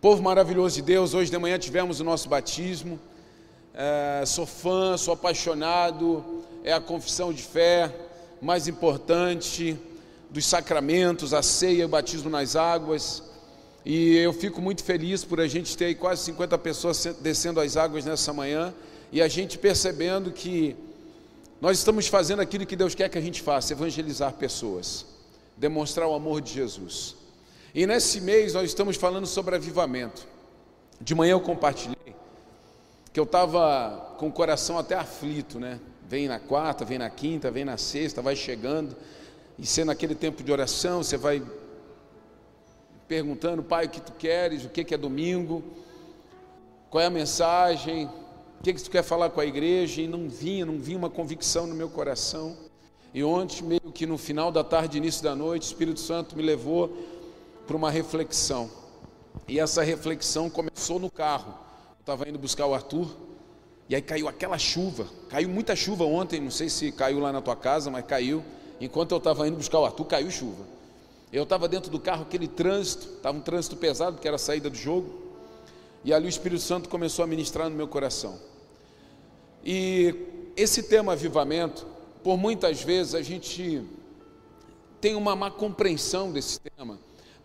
Povo maravilhoso de Deus, hoje de manhã tivemos o nosso batismo. É, sou fã, sou apaixonado, é a confissão de fé mais importante dos sacramentos, a ceia o batismo nas águas. E eu fico muito feliz por a gente ter quase 50 pessoas descendo as águas nessa manhã e a gente percebendo que nós estamos fazendo aquilo que Deus quer que a gente faça, evangelizar pessoas, demonstrar o amor de Jesus. E nesse mês nós estamos falando sobre avivamento. De manhã eu compartilhei que eu estava com o coração até aflito, né? Vem na quarta, vem na quinta, vem na sexta, vai chegando, e sendo aquele tempo de oração, você vai perguntando, pai, o que tu queres, o que, que é domingo, qual é a mensagem, o que, que tu quer falar com a igreja, e não vinha, não vinha uma convicção no meu coração. E ontem, meio que no final da tarde, início da noite, o Espírito Santo me levou para uma reflexão. E essa reflexão começou no carro. Eu estava indo buscar o Arthur, e aí caiu aquela chuva. Caiu muita chuva ontem, não sei se caiu lá na tua casa, mas caiu. Enquanto eu estava indo buscar o Arthur, caiu chuva. Eu estava dentro do carro, aquele trânsito, estava um trânsito pesado, que era a saída do jogo. E ali o Espírito Santo começou a ministrar no meu coração. E esse tema avivamento, por muitas vezes a gente tem uma má compreensão desse tema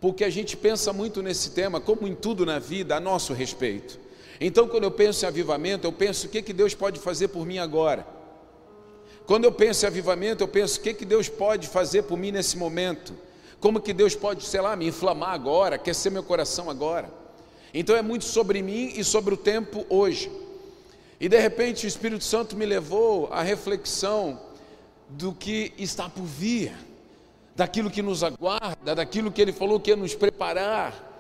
porque a gente pensa muito nesse tema, como em tudo na vida, a nosso respeito. Então, quando eu penso em avivamento, eu penso o que, que Deus pode fazer por mim agora. Quando eu penso em avivamento, eu penso o que, que Deus pode fazer por mim nesse momento. Como que Deus pode, sei lá, me inflamar agora, aquecer meu coração agora. Então é muito sobre mim e sobre o tempo hoje. E de repente o Espírito Santo me levou à reflexão do que está por vir daquilo que nos aguarda, daquilo que Ele falou que ia nos preparar,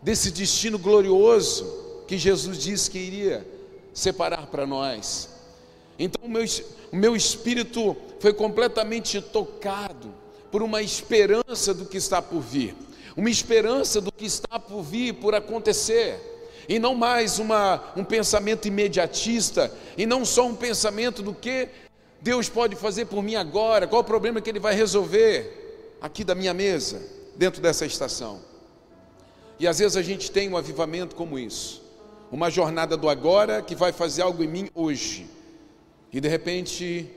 desse destino glorioso que Jesus disse que iria separar para nós. Então, o meu, o meu espírito foi completamente tocado por uma esperança do que está por vir, uma esperança do que está por vir, por acontecer, e não mais uma, um pensamento imediatista, e não só um pensamento do que Deus pode fazer por mim agora, qual o problema que Ele vai resolver, aqui da minha mesa, dentro dessa estação. E às vezes a gente tem um avivamento como isso, uma jornada do agora que vai fazer algo em mim hoje. E de repente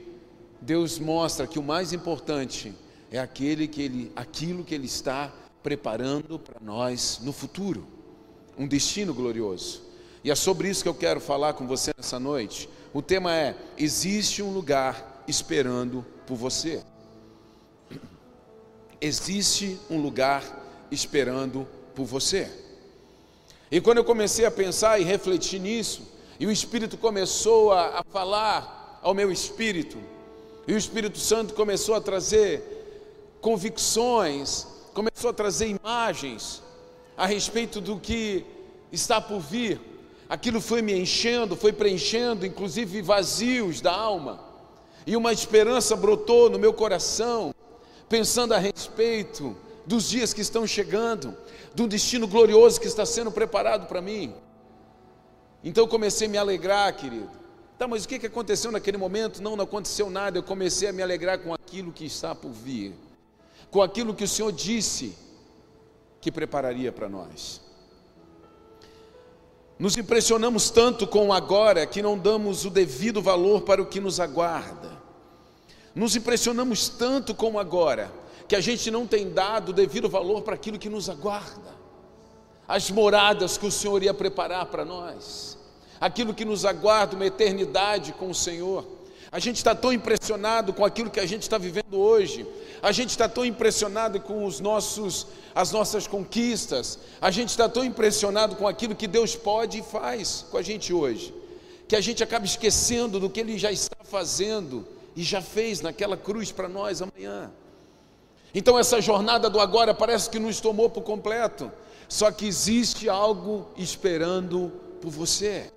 Deus mostra que o mais importante é aquele que ele, aquilo que ele está preparando para nós no futuro, um destino glorioso. E é sobre isso que eu quero falar com você nessa noite. O tema é: existe um lugar esperando por você existe um lugar esperando por você. E quando eu comecei a pensar e refletir nisso, e o Espírito começou a, a falar ao meu espírito, e o Espírito Santo começou a trazer convicções, começou a trazer imagens a respeito do que está por vir. Aquilo foi me enchendo, foi preenchendo, inclusive vazios da alma, e uma esperança brotou no meu coração pensando a respeito dos dias que estão chegando, do destino glorioso que está sendo preparado para mim. Então eu comecei a me alegrar, querido. Tá, mas o que aconteceu naquele momento? Não, não aconteceu nada. Eu comecei a me alegrar com aquilo que está por vir, com aquilo que o Senhor disse que prepararia para nós. Nos impressionamos tanto com o agora que não damos o devido valor para o que nos aguarda. Nos impressionamos tanto como agora, que a gente não tem dado o devido valor para aquilo que nos aguarda, as moradas que o Senhor ia preparar para nós, aquilo que nos aguarda, uma eternidade com o Senhor. A gente está tão impressionado com aquilo que a gente está vivendo hoje, a gente está tão impressionado com os nossos, as nossas conquistas, a gente está tão impressionado com aquilo que Deus pode e faz com a gente hoje, que a gente acaba esquecendo do que Ele já está fazendo e já fez naquela cruz para nós amanhã. Então essa jornada do agora parece que nos tomou por completo, só que existe algo esperando por você.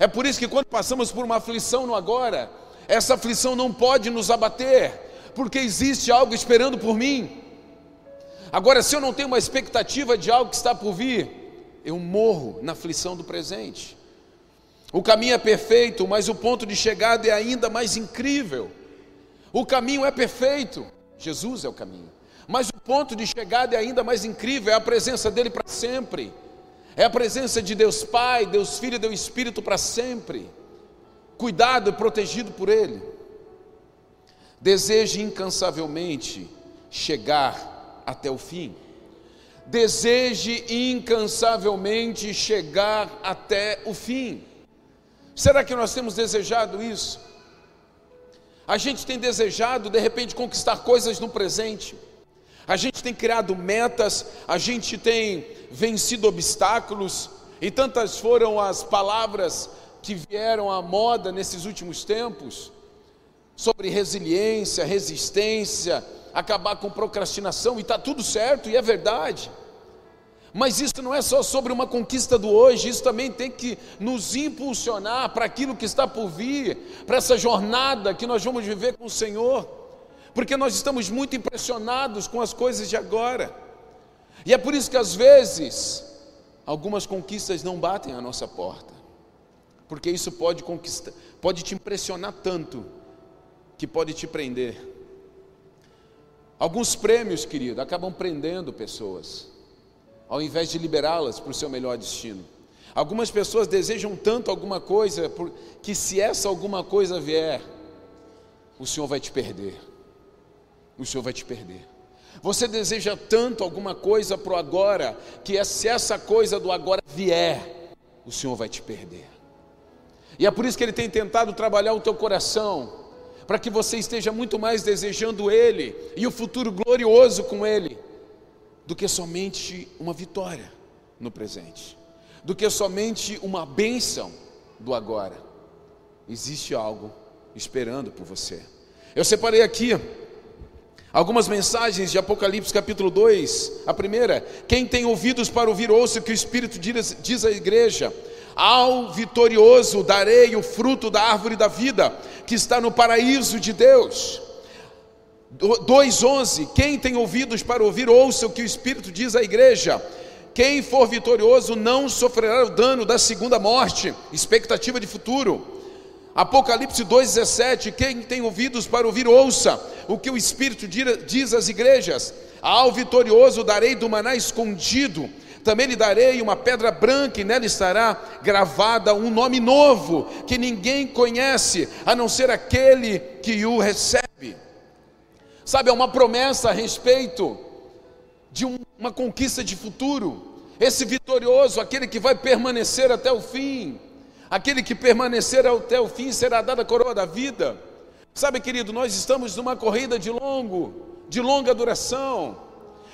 É por isso que quando passamos por uma aflição no agora, essa aflição não pode nos abater, porque existe algo esperando por mim. Agora, se eu não tenho uma expectativa de algo que está por vir, eu morro na aflição do presente. O caminho é perfeito, mas o ponto de chegada é ainda mais incrível. O caminho é perfeito, Jesus é o caminho. Mas o ponto de chegada é ainda mais incrível, é a presença dele para sempre. É a presença de Deus Pai, Deus Filho e Deus Espírito para sempre. Cuidado e protegido por Ele. Deseje incansavelmente chegar até o fim. Deseje incansavelmente chegar até o fim. Será que nós temos desejado isso? A gente tem desejado, de repente, conquistar coisas no presente. A gente tem criado metas, a gente tem vencido obstáculos, e tantas foram as palavras que vieram à moda nesses últimos tempos sobre resiliência, resistência, acabar com procrastinação, e está tudo certo, e é verdade. Mas isso não é só sobre uma conquista do hoje, isso também tem que nos impulsionar para aquilo que está por vir, para essa jornada que nós vamos viver com o Senhor, porque nós estamos muito impressionados com as coisas de agora, e é por isso que às vezes algumas conquistas não batem à nossa porta, porque isso pode conquistar, pode te impressionar tanto que pode te prender. Alguns prêmios, querido, acabam prendendo pessoas ao invés de liberá-las para o seu melhor destino. Algumas pessoas desejam tanto alguma coisa que se essa alguma coisa vier, o Senhor vai te perder. O Senhor vai te perder. Você deseja tanto alguma coisa para o agora, que se essa coisa do agora vier, o Senhor vai te perder. E é por isso que Ele tem tentado trabalhar o teu coração, para que você esteja muito mais desejando Ele e o futuro glorioso com Ele do que somente uma vitória no presente, do que somente uma bênção do agora. Existe algo esperando por você. Eu separei aqui algumas mensagens de Apocalipse capítulo 2. A primeira, quem tem ouvidos para ouvir, ouça o que o Espírito diz, à igreja. Ao vitorioso darei o fruto da árvore da vida, que está no paraíso de Deus. 2,11: Quem tem ouvidos para ouvir, ouça o que o Espírito diz à igreja. Quem for vitorioso não sofrerá o dano da segunda morte. Expectativa de futuro. Apocalipse 2,17: Quem tem ouvidos para ouvir, ouça o que o Espírito diz às igrejas. Ao vitorioso darei do maná escondido. Também lhe darei uma pedra branca, e nela estará gravada um nome novo, que ninguém conhece, a não ser aquele que o recebe. Sabe, é uma promessa a respeito de um, uma conquista de futuro. Esse vitorioso, aquele que vai permanecer até o fim, aquele que permanecer até o fim será dada a coroa da vida. Sabe, querido, nós estamos numa corrida de longo, de longa duração.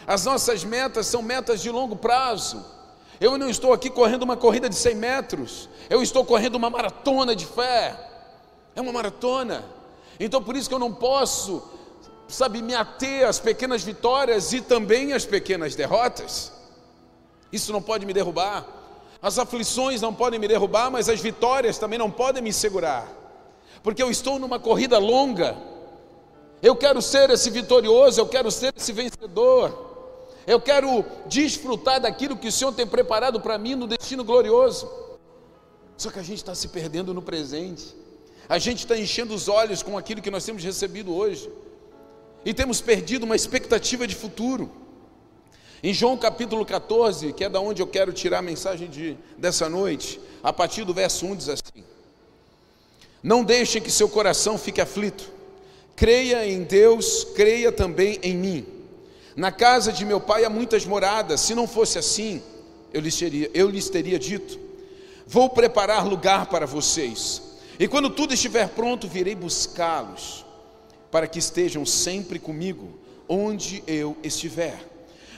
As nossas metas são metas de longo prazo. Eu não estou aqui correndo uma corrida de 100 metros, eu estou correndo uma maratona de fé. É uma maratona. Então por isso que eu não posso sabe, me ater às pequenas vitórias e também às pequenas derrotas. Isso não pode me derrubar. As aflições não podem me derrubar, mas as vitórias também não podem me segurar. Porque eu estou numa corrida longa. Eu quero ser esse vitorioso, eu quero ser esse vencedor. Eu quero desfrutar daquilo que o Senhor tem preparado para mim no destino glorioso. Só que a gente está se perdendo no presente. A gente está enchendo os olhos com aquilo que nós temos recebido hoje e temos perdido uma expectativa de futuro. Em João capítulo 14, que é da onde eu quero tirar a mensagem de, dessa noite, a partir do verso 1 diz assim: Não deixem que seu coração fique aflito, creia em Deus, creia também em mim. Na casa de meu pai há muitas moradas, se não fosse assim, eu lhes teria, eu lhes teria dito: Vou preparar lugar para vocês, e quando tudo estiver pronto, virei buscá-los para que estejam sempre comigo, onde eu estiver.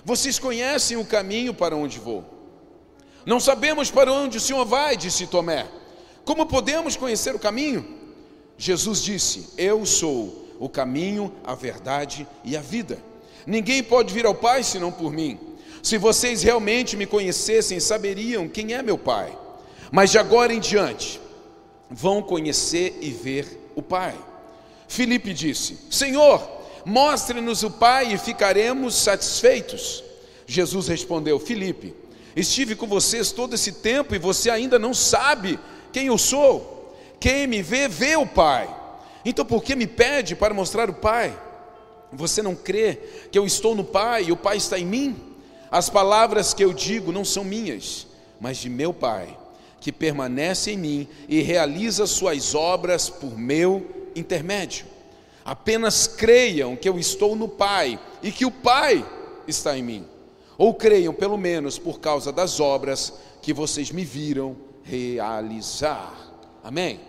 Vocês conhecem o caminho para onde vou. Não sabemos para onde o Senhor vai, disse Tomé. Como podemos conhecer o caminho? Jesus disse: Eu sou o caminho, a verdade e a vida. Ninguém pode vir ao Pai senão por mim. Se vocês realmente me conhecessem, saberiam quem é meu Pai. Mas de agora em diante, vão conhecer e ver o Pai. Filipe disse: Senhor, mostre-nos o Pai e ficaremos satisfeitos. Jesus respondeu: Filipe, estive com vocês todo esse tempo e você ainda não sabe quem eu sou. Quem me vê, vê o Pai. Então por que me pede para mostrar o Pai? Você não crê que eu estou no Pai e o Pai está em mim? As palavras que eu digo não são minhas, mas de meu Pai, que permanece em mim e realiza suas obras por meu intermédio. Apenas creiam que eu estou no Pai e que o Pai está em mim. Ou creiam, pelo menos, por causa das obras que vocês me viram realizar. Amém?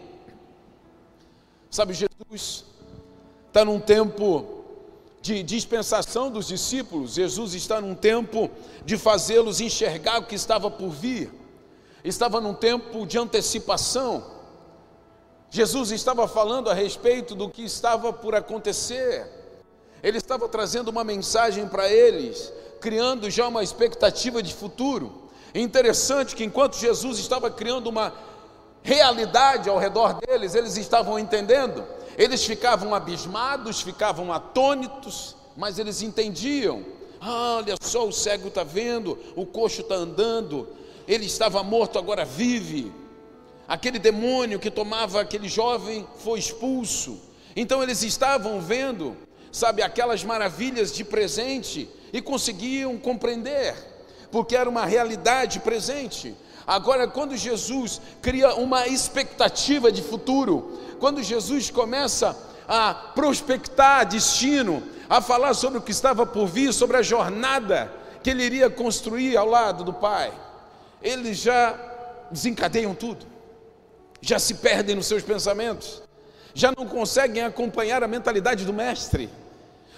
Sabe, Jesus está num tempo de dispensação dos discípulos, Jesus está num tempo de fazê-los enxergar o que estava por vir, estava num tempo de antecipação. Jesus estava falando a respeito do que estava por acontecer, ele estava trazendo uma mensagem para eles, criando já uma expectativa de futuro. É interessante que enquanto Jesus estava criando uma realidade ao redor deles, eles estavam entendendo eles ficavam abismados, ficavam atônitos, mas eles entendiam. Ah, olha só, o cego está vendo, o coxo está andando, ele estava morto, agora vive. Aquele demônio que tomava aquele jovem foi expulso. Então eles estavam vendo, sabe, aquelas maravilhas de presente e conseguiam compreender, porque era uma realidade presente. Agora, quando Jesus cria uma expectativa de futuro, quando Jesus começa a prospectar destino, a falar sobre o que estava por vir, sobre a jornada que ele iria construir ao lado do Pai, eles já desencadeiam tudo, já se perdem nos seus pensamentos, já não conseguem acompanhar a mentalidade do Mestre.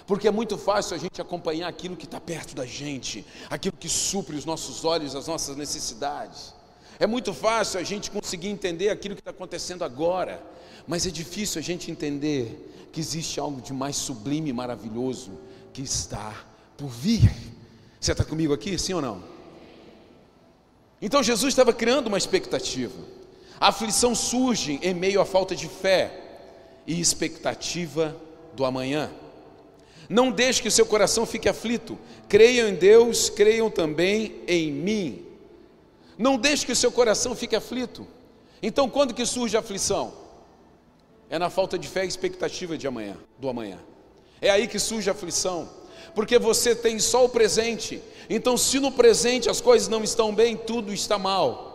Porque é muito fácil a gente acompanhar aquilo que está perto da gente, aquilo que supre os nossos olhos, as nossas necessidades. É muito fácil a gente conseguir entender aquilo que está acontecendo agora, mas é difícil a gente entender que existe algo de mais sublime e maravilhoso que está por vir. Você está comigo aqui, sim ou não? Então Jesus estava criando uma expectativa. A aflição surge em meio à falta de fé e expectativa do amanhã. Não deixe que o seu coração fique aflito. Creiam em Deus, creiam também em mim. Não deixe que o seu coração fique aflito. Então, quando que surge a aflição? É na falta de fé e expectativa de amanhã, do amanhã. É aí que surge a aflição, porque você tem só o presente. Então, se no presente as coisas não estão bem, tudo está mal.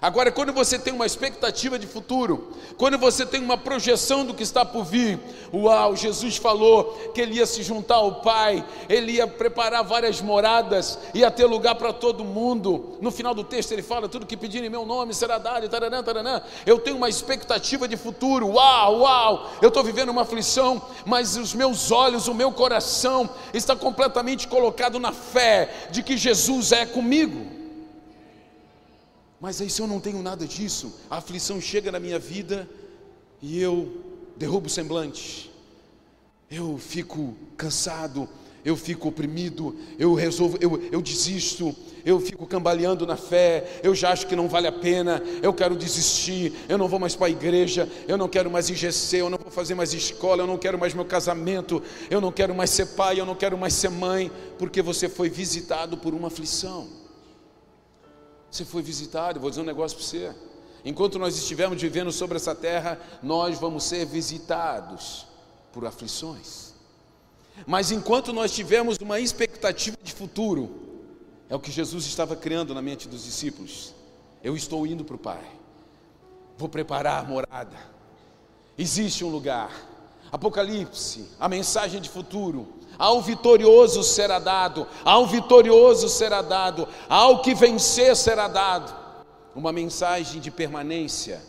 Agora, quando você tem uma expectativa de futuro, quando você tem uma projeção do que está por vir, uau, Jesus falou que ele ia se juntar ao Pai, ele ia preparar várias moradas, ia ter lugar para todo mundo. No final do texto ele fala: tudo que pedir em meu nome será dado, taranã, taranã. Eu tenho uma expectativa de futuro, uau, uau, eu estou vivendo uma aflição, mas os meus olhos, o meu coração está completamente colocado na fé de que Jesus é comigo. Mas aí, se eu não tenho nada disso, a aflição chega na minha vida e eu derrubo o semblante, eu fico cansado, eu fico oprimido, eu resolvo, eu, eu desisto, eu fico cambaleando na fé, eu já acho que não vale a pena, eu quero desistir, eu não vou mais para a igreja, eu não quero mais IGC, eu não vou fazer mais escola, eu não quero mais meu casamento, eu não quero mais ser pai, eu não quero mais ser mãe, porque você foi visitado por uma aflição. Você foi visitado, vou dizer um negócio para você. Enquanto nós estivermos vivendo sobre essa terra, nós vamos ser visitados por aflições. Mas enquanto nós tivermos uma expectativa de futuro, é o que Jesus estava criando na mente dos discípulos. Eu estou indo para o Pai, vou preparar morada. Existe um lugar. Apocalipse, a mensagem de futuro. Ao vitorioso será dado, ao vitorioso será dado, ao que vencer será dado. Uma mensagem de permanência.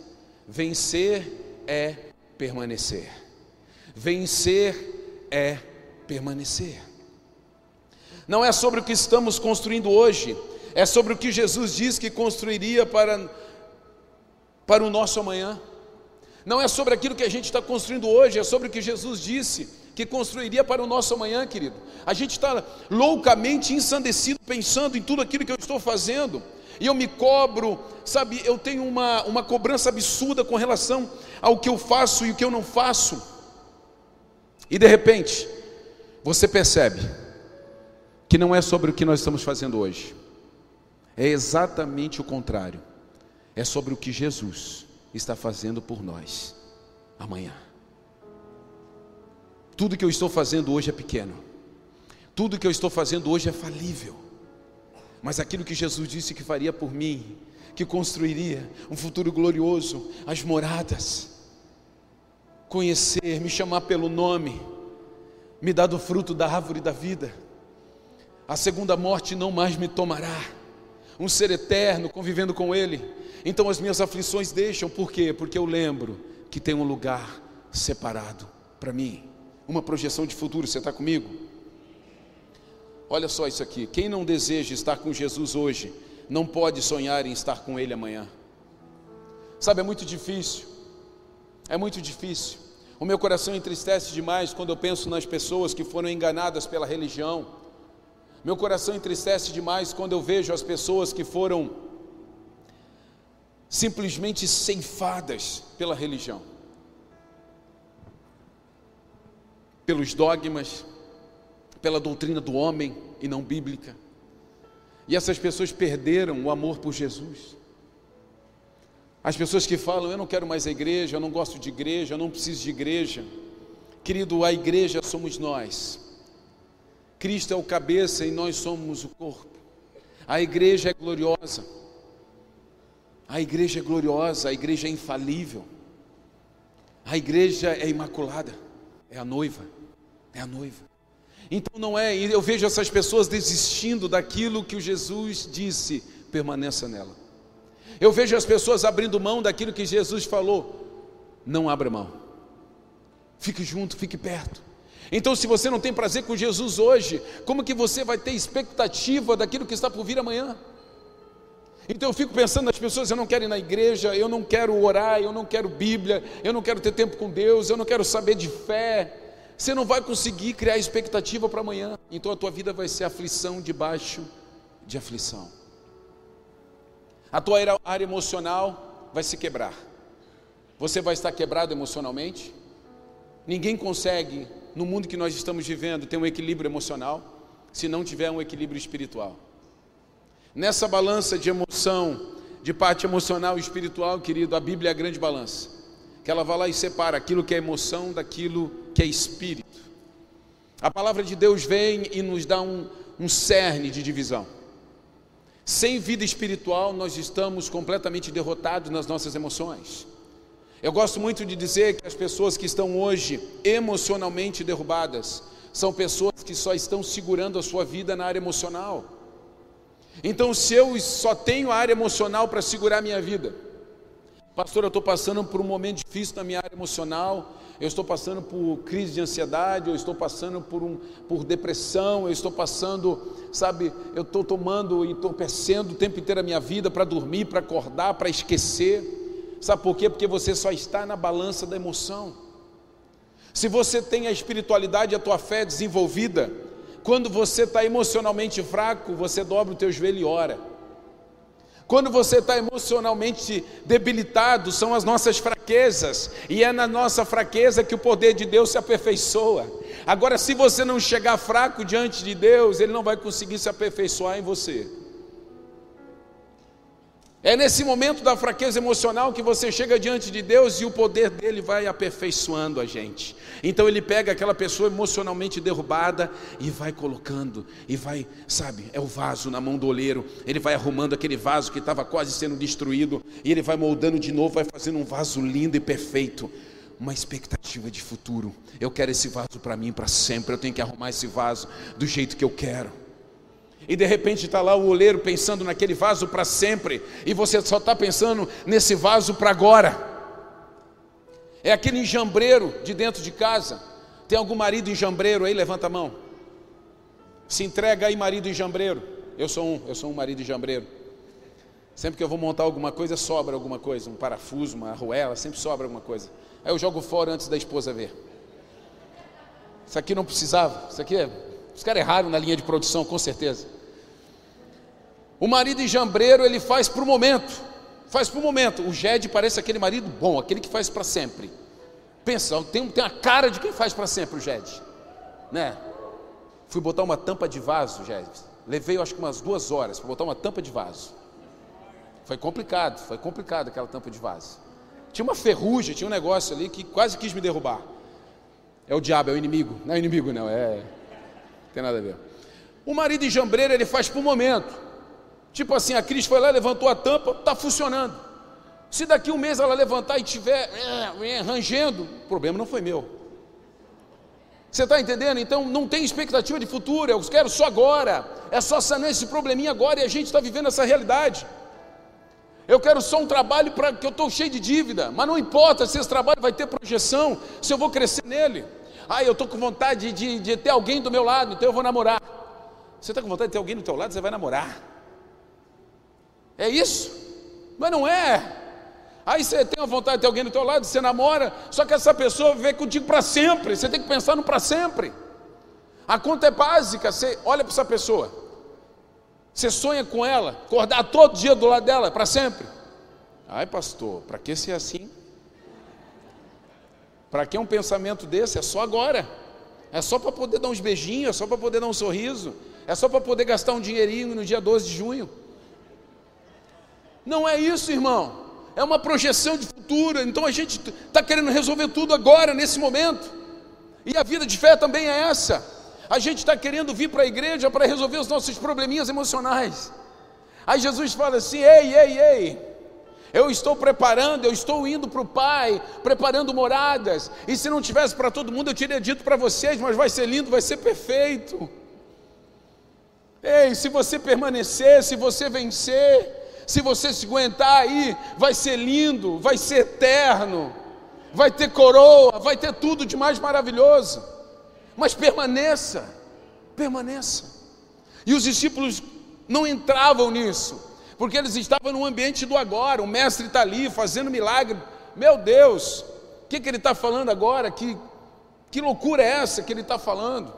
Vencer é permanecer. Vencer é permanecer. Não é sobre o que estamos construindo hoje, é sobre o que Jesus diz que construiria para, para o nosso amanhã. Não é sobre aquilo que a gente está construindo hoje, é sobre o que Jesus disse que construiria para o nosso amanhã, querido. A gente está loucamente ensandecido pensando em tudo aquilo que eu estou fazendo, e eu me cobro, sabe, eu tenho uma, uma cobrança absurda com relação ao que eu faço e o que eu não faço, e de repente, você percebe que não é sobre o que nós estamos fazendo hoje, é exatamente o contrário, é sobre o que Jesus está fazendo por nós amanhã. Tudo que eu estou fazendo hoje é pequeno. Tudo que eu estou fazendo hoje é falível. mas aquilo que Jesus disse que faria por mim, que construiria um futuro glorioso, as moradas, conhecer, me chamar pelo nome, me dar do fruto da árvore da vida. A segunda morte não mais me tomará. Um ser eterno convivendo com Ele. Então as minhas aflições deixam, por quê? Porque eu lembro que tem um lugar separado para mim. Uma projeção de futuro, você está comigo? Olha só isso aqui: quem não deseja estar com Jesus hoje, não pode sonhar em estar com Ele amanhã. Sabe, é muito difícil, é muito difícil. O meu coração entristece demais quando eu penso nas pessoas que foram enganadas pela religião. Meu coração entristece demais quando eu vejo as pessoas que foram simplesmente ceifadas pela religião, pelos dogmas, pela doutrina do homem e não bíblica. E essas pessoas perderam o amor por Jesus. As pessoas que falam, eu não quero mais a igreja, eu não gosto de igreja, eu não preciso de igreja. Querido, a igreja somos nós. Cristo é o cabeça e nós somos o corpo. A igreja é gloriosa. A igreja é gloriosa, a igreja é infalível. A igreja é imaculada, é a noiva, é a noiva. Então não é, eu vejo essas pessoas desistindo daquilo que o Jesus disse, permaneça nela. Eu vejo as pessoas abrindo mão daquilo que Jesus falou, não abra mão. Fique junto, fique perto. Então, se você não tem prazer com Jesus hoje, como que você vai ter expectativa daquilo que está por vir amanhã? Então eu fico pensando nas pessoas, eu não quero ir na igreja, eu não quero orar, eu não quero Bíblia, eu não quero ter tempo com Deus, eu não quero saber de fé, você não vai conseguir criar expectativa para amanhã. Então a tua vida vai ser aflição debaixo de aflição. A tua área emocional vai se quebrar. Você vai estar quebrado emocionalmente. Ninguém consegue, no mundo que nós estamos vivendo, ter um equilíbrio emocional se não tiver um equilíbrio espiritual. Nessa balança de emoção, de parte emocional e espiritual, querido, a Bíblia é a grande balança que ela vai lá e separa aquilo que é emoção daquilo que é espírito. A palavra de Deus vem e nos dá um, um cerne de divisão. Sem vida espiritual, nós estamos completamente derrotados nas nossas emoções. Eu gosto muito de dizer que as pessoas que estão hoje emocionalmente derrubadas são pessoas que só estão segurando a sua vida na área emocional. Então, se eu só tenho a área emocional para segurar minha vida, Pastor, eu estou passando por um momento difícil na minha área emocional, eu estou passando por crise de ansiedade, eu estou passando por, um, por depressão, eu estou passando, sabe, eu estou tomando e entorpecendo o tempo inteiro a minha vida para dormir, para acordar, para esquecer. Sabe por quê? Porque você só está na balança da emoção. Se você tem a espiritualidade, a tua fé desenvolvida, quando você está emocionalmente fraco, você dobra o teu joelho e ora. Quando você está emocionalmente debilitado, são as nossas fraquezas, e é na nossa fraqueza que o poder de Deus se aperfeiçoa. Agora, se você não chegar fraco diante de Deus, Ele não vai conseguir se aperfeiçoar em você. É nesse momento da fraqueza emocional que você chega diante de Deus e o poder dele vai aperfeiçoando a gente. Então ele pega aquela pessoa emocionalmente derrubada e vai colocando, e vai, sabe, é o vaso na mão do oleiro. Ele vai arrumando aquele vaso que estava quase sendo destruído, e ele vai moldando de novo, vai fazendo um vaso lindo e perfeito. Uma expectativa de futuro. Eu quero esse vaso para mim para sempre. Eu tenho que arrumar esse vaso do jeito que eu quero. E de repente está lá o oleiro pensando naquele vaso para sempre, e você só está pensando nesse vaso para agora. É aquele enjambreiro de dentro de casa. Tem algum marido enjambreiro aí? Levanta a mão. Se entrega aí, marido enjambreiro. Eu sou um, eu sou um marido enjambreiro. Sempre que eu vou montar alguma coisa, sobra alguma coisa, um parafuso, uma arruela, sempre sobra alguma coisa. Aí eu jogo fora antes da esposa ver. Isso aqui não precisava, isso aqui é. Os caras erraram na linha de produção, com certeza. O marido enjambreiro, ele faz para o momento, faz para o momento. O Ged parece aquele marido bom, aquele que faz para sempre. Pensa, tem, tem a cara de quem faz para sempre o Ged, né? Fui botar uma tampa de vaso, Ged. Levei, acho que umas duas horas para botar uma tampa de vaso. Foi complicado, foi complicado aquela tampa de vaso. Tinha uma ferrugem, tinha um negócio ali que quase quis me derrubar. É o diabo, é o inimigo. Não é inimigo, não, é. Não tem nada a ver. O marido enjambreiro, ele faz para o momento. Tipo assim, a Cris foi lá, levantou a tampa, está funcionando. Se daqui um mês ela levantar e estiver é, é, rangendo, o problema não foi meu. Você está entendendo? Então não tem expectativa de futuro, eu quero só agora. É só sanar esse probleminha agora e a gente está vivendo essa realidade. Eu quero só um trabalho para que eu estou cheio de dívida, mas não importa se esse trabalho vai ter projeção, se eu vou crescer nele. Ah, eu estou com vontade de, de, ter alguém do meu lado, então eu vou namorar. Você está com vontade de ter alguém do teu lado, você vai namorar. É isso? Mas não é. Aí você tem a vontade de ter alguém do teu lado, você namora, só que essa pessoa vive contigo para sempre. Você tem que pensar no para sempre. A conta é básica, você olha para essa pessoa. Você sonha com ela, acordar todo dia do lado dela para sempre. Ai, pastor, para que ser assim? Para que um pensamento desse? É só agora. É só para poder dar uns beijinhos, é só para poder dar um sorriso, é só para poder gastar um dinheirinho no dia 12 de junho. Não é isso, irmão. É uma projeção de futuro. Então a gente está querendo resolver tudo agora, nesse momento. E a vida de fé também é essa. A gente está querendo vir para a igreja para resolver os nossos probleminhas emocionais. Aí Jesus fala assim: ei, ei, ei, eu estou preparando, eu estou indo para o Pai, preparando moradas. E se não tivesse para todo mundo, eu teria dito para vocês, mas vai ser lindo, vai ser perfeito. Ei, se você permanecer, se você vencer, se você se aguentar aí, vai ser lindo, vai ser eterno, vai ter coroa, vai ter tudo de mais maravilhoso. Mas permaneça, permaneça. E os discípulos não entravam nisso, porque eles estavam no ambiente do agora. O mestre está ali fazendo milagre. Meu Deus, o que, que ele está falando agora? Que, que loucura é essa que ele está falando?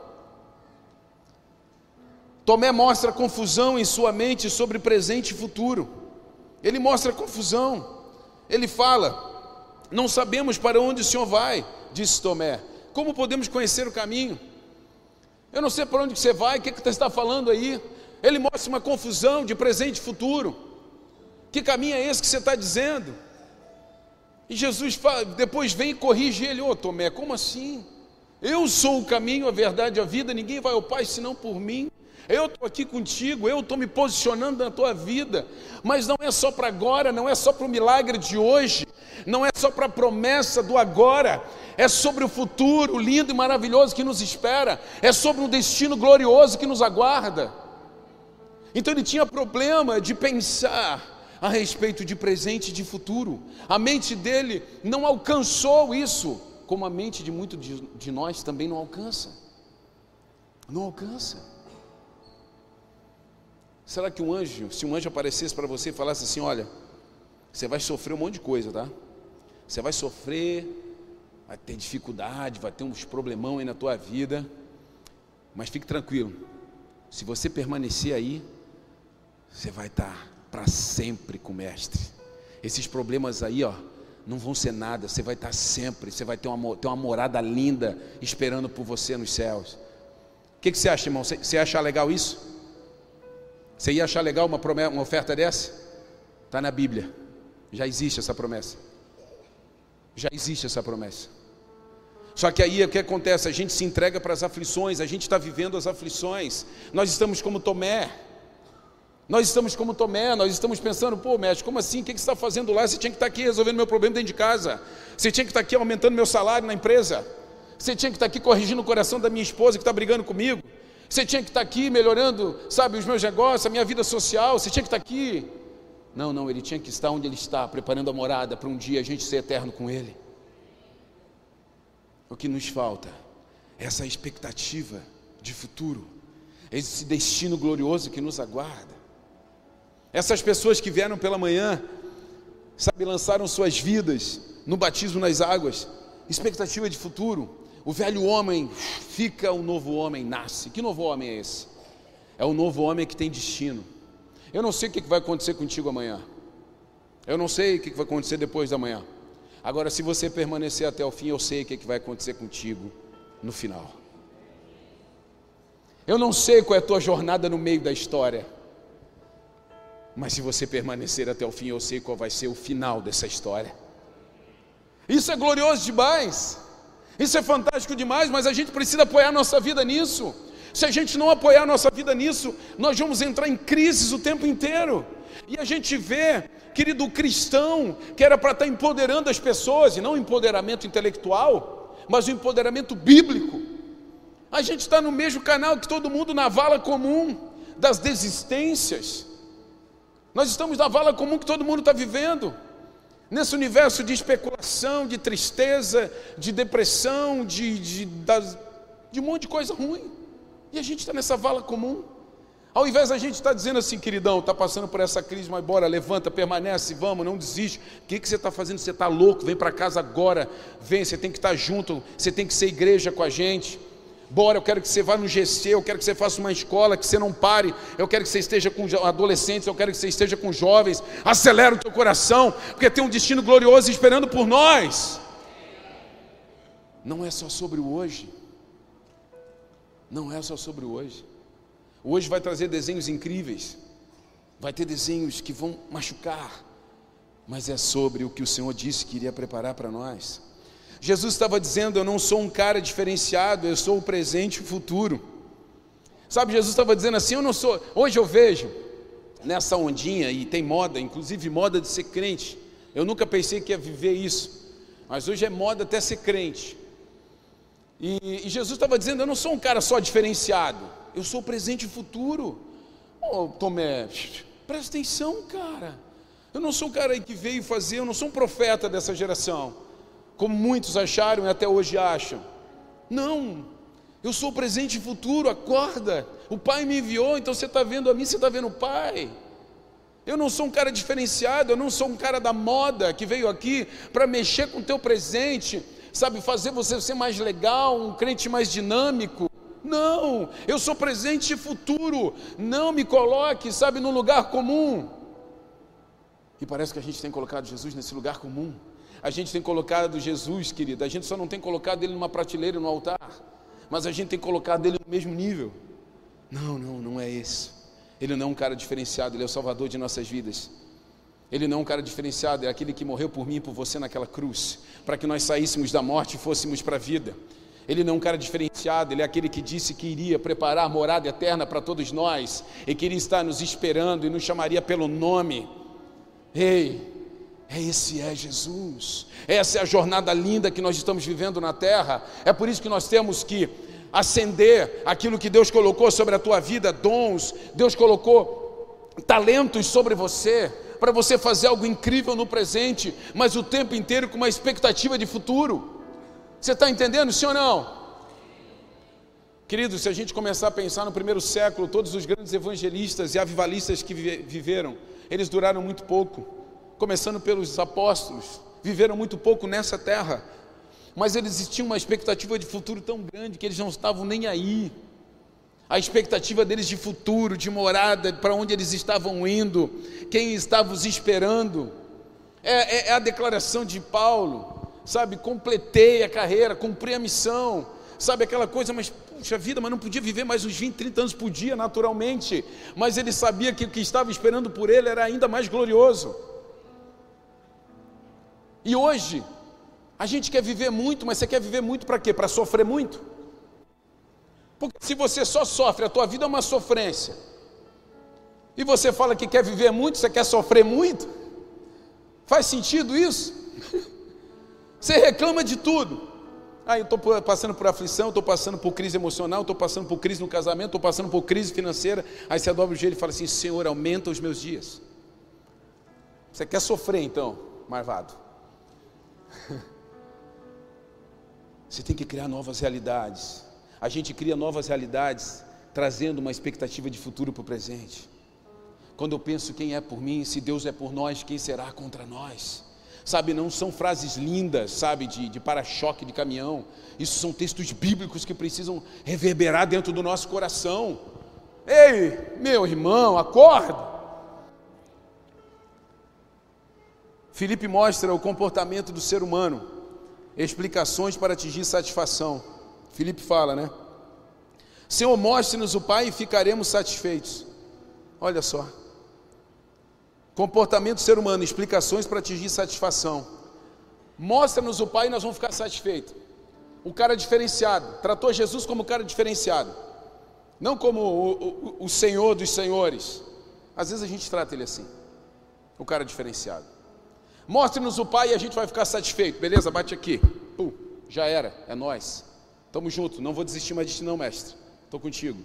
Tomé mostra confusão em sua mente sobre presente e futuro. Ele mostra confusão. Ele fala: Não sabemos para onde o Senhor vai, disse Tomé. Como podemos conhecer o caminho? Eu não sei para onde você vai, o que, você está falando aí? Ele mostra uma confusão de presente e futuro. Que caminho é esse que você está dizendo? E Jesus fala, depois vem e corrige ele: Ô oh, Tomé, como assim? Eu sou o caminho, a verdade e a vida, ninguém vai ao Pai senão por mim. Eu estou aqui contigo, eu estou me posicionando na tua vida, mas não é só para agora, não é só para o milagre de hoje, não é só para a promessa do agora, é sobre o futuro lindo e maravilhoso que nos espera, é sobre um destino glorioso que nos aguarda. Então ele tinha problema de pensar a respeito de presente e de futuro, a mente dele não alcançou isso, como a mente de muitos de, nós também não alcança. Não alcança. Será que um anjo, se um anjo aparecesse para você e falasse assim: olha, você vai sofrer um monte de coisa, tá? Você vai sofrer, vai ter dificuldade, vai ter uns problemão aí na tua vida, mas fique tranquilo, se você permanecer aí, você vai estar para sempre com o Mestre. Esses problemas aí, ó, não vão ser nada, você vai estar sempre, você vai ter uma, ter uma morada linda esperando por você nos céus. O que, que você acha, irmão? Você, você acha legal isso? Você ia achar legal uma, promessa, uma oferta dessa? Está na Bíblia. Já existe essa promessa. Já existe essa promessa. Só que aí o que acontece? A gente se entrega para as aflições, a gente está vivendo as aflições. Nós estamos como Tomé. Nós estamos como Tomé, nós estamos pensando, pô, mestre, como assim? O que você está fazendo lá? Você tinha que estar tá aqui resolvendo meu problema dentro de casa. Você tinha que estar tá aqui aumentando meu salário na empresa. Você tinha que estar tá aqui corrigindo o coração da minha esposa que está brigando comigo. Você tinha que estar aqui melhorando, sabe, os meus negócios, a minha vida social. Você tinha que estar aqui. Não, não, ele tinha que estar onde ele está, preparando a morada para um dia a gente ser eterno com ele. O que nos falta é essa expectativa de futuro, esse destino glorioso que nos aguarda. Essas pessoas que vieram pela manhã, sabe, lançaram suas vidas no batismo nas águas, expectativa de futuro. O velho homem fica, o novo homem nasce. Que novo homem é esse? É o novo homem que tem destino. Eu não sei o que vai acontecer contigo amanhã. Eu não sei o que vai acontecer depois da manhã. Agora, se você permanecer até o fim, eu sei o que vai acontecer contigo no final. Eu não sei qual é a tua jornada no meio da história. Mas se você permanecer até o fim, eu sei qual vai ser o final dessa história. Isso é glorioso demais. Isso é fantástico demais, mas a gente precisa apoiar nossa vida nisso. Se a gente não apoiar nossa vida nisso, nós vamos entrar em crises o tempo inteiro. E a gente vê, querido, cristão que era para estar tá empoderando as pessoas, e não empoderamento intelectual, mas o empoderamento bíblico. A gente está no mesmo canal que todo mundo na vala comum das desistências. Nós estamos na vala comum que todo mundo está vivendo. Nesse universo de especulação, de tristeza, de depressão, de, de, de um monte de coisa ruim. E a gente está nessa vala comum. Ao invés da gente estar tá dizendo assim, queridão, está passando por essa crise, mas bora, levanta, permanece, vamos, não desiste. O que, que você está fazendo? Você está louco, vem para casa agora, vem, você tem que estar tá junto, você tem que ser igreja com a gente. Bora, eu quero que você vá no GC, eu quero que você faça uma escola, que você não pare, eu quero que você esteja com adolescentes, eu quero que você esteja com jovens. Acelera o teu coração, porque tem um destino glorioso esperando por nós. Não é só sobre o hoje. Não é só sobre o hoje. Hoje vai trazer desenhos incríveis, vai ter desenhos que vão machucar, mas é sobre o que o Senhor disse que iria preparar para nós. Jesus estava dizendo: Eu não sou um cara diferenciado, eu sou o presente e o futuro. Sabe, Jesus estava dizendo assim: Eu não sou. Hoje eu vejo nessa ondinha, e tem moda, inclusive moda de ser crente. Eu nunca pensei que ia viver isso, mas hoje é moda até ser crente. E, e Jesus estava dizendo: Eu não sou um cara só diferenciado eu sou presente e futuro. Oh, Tomé, presta atenção, cara. Eu não sou o cara que veio fazer, eu não sou um profeta dessa geração, como muitos acharam e até hoje acham. Não, eu sou presente e futuro, acorda. O Pai me enviou, então você está vendo a mim, você está vendo o Pai. Eu não sou um cara diferenciado, eu não sou um cara da moda que veio aqui para mexer com o teu presente, sabe, fazer você ser mais legal, um crente mais dinâmico. Não, eu sou presente e futuro. Não me coloque, sabe, num lugar comum. E parece que a gente tem colocado Jesus nesse lugar comum. A gente tem colocado Jesus, querida. A gente só não tem colocado ele numa prateleira no altar, mas a gente tem colocado ele no mesmo nível. Não, não, não é esse. Ele não é um cara diferenciado, ele é o salvador de nossas vidas. Ele não é um cara diferenciado, é aquele que morreu por mim e por você naquela cruz, para que nós saíssemos da morte e fôssemos para a vida. Ele não é um cara diferenciado, ele é aquele que disse que iria preparar morada eterna para todos nós e que iria estar nos esperando e nos chamaria pelo nome. Ei, esse é Jesus. Essa é a jornada linda que nós estamos vivendo na terra. É por isso que nós temos que acender aquilo que Deus colocou sobre a tua vida, dons. Deus colocou talentos sobre você para você fazer algo incrível no presente, mas o tempo inteiro com uma expectativa de futuro. Você está entendendo, sim ou não? Querido, se a gente começar a pensar no primeiro século, todos os grandes evangelistas e avivalistas que viveram, eles duraram muito pouco, começando pelos apóstolos, viveram muito pouco nessa terra, mas eles tinham uma expectativa de futuro tão grande que eles não estavam nem aí. A expectativa deles de futuro, de morada, para onde eles estavam indo, quem estava os esperando. É, é, é a declaração de Paulo sabe, completei a carreira, cumpri a missão, sabe, aquela coisa, mas puxa vida, mas não podia viver mais uns 20, 30 anos por dia, naturalmente, mas ele sabia que o que estava esperando por ele era ainda mais glorioso. E hoje, a gente quer viver muito, mas você quer viver muito para quê? Para sofrer muito? Porque se você só sofre, a tua vida é uma sofrência. E você fala que quer viver muito, você quer sofrer muito? Faz sentido isso? Você reclama de tudo. Ah, eu estou passando por aflição, estou passando por crise emocional, estou passando por crise no casamento, estou passando por crise financeira. Aí você dobra o joelho e fala assim: Senhor, aumenta os meus dias. Você quer sofrer então, marvado? Você tem que criar novas realidades. A gente cria novas realidades trazendo uma expectativa de futuro para o presente. Quando eu penso quem é por mim, se Deus é por nós, quem será contra nós? sabe? Não são frases lindas, sabe, de, de para-choque de caminhão. Isso são textos bíblicos que precisam reverberar dentro do nosso coração. Ei, meu irmão, acorda. Felipe mostra o comportamento do ser humano, explicações para atingir satisfação. Felipe fala, né? Senhor, mostre-nos o Pai e ficaremos satisfeitos. Olha só. Comportamento do ser humano, explicações para atingir satisfação. Mostra-nos o Pai e nós vamos ficar satisfeitos. O cara diferenciado, tratou Jesus como cara diferenciado. não como o, o, o Senhor dos Senhores. Às vezes a gente trata ele assim, o cara diferenciado. Mostre-nos o Pai e a gente vai ficar satisfeito. Beleza, bate aqui. Pum, já era, é nós. Tamo junto, não vou desistir mais de ti não, mestre. Estou contigo.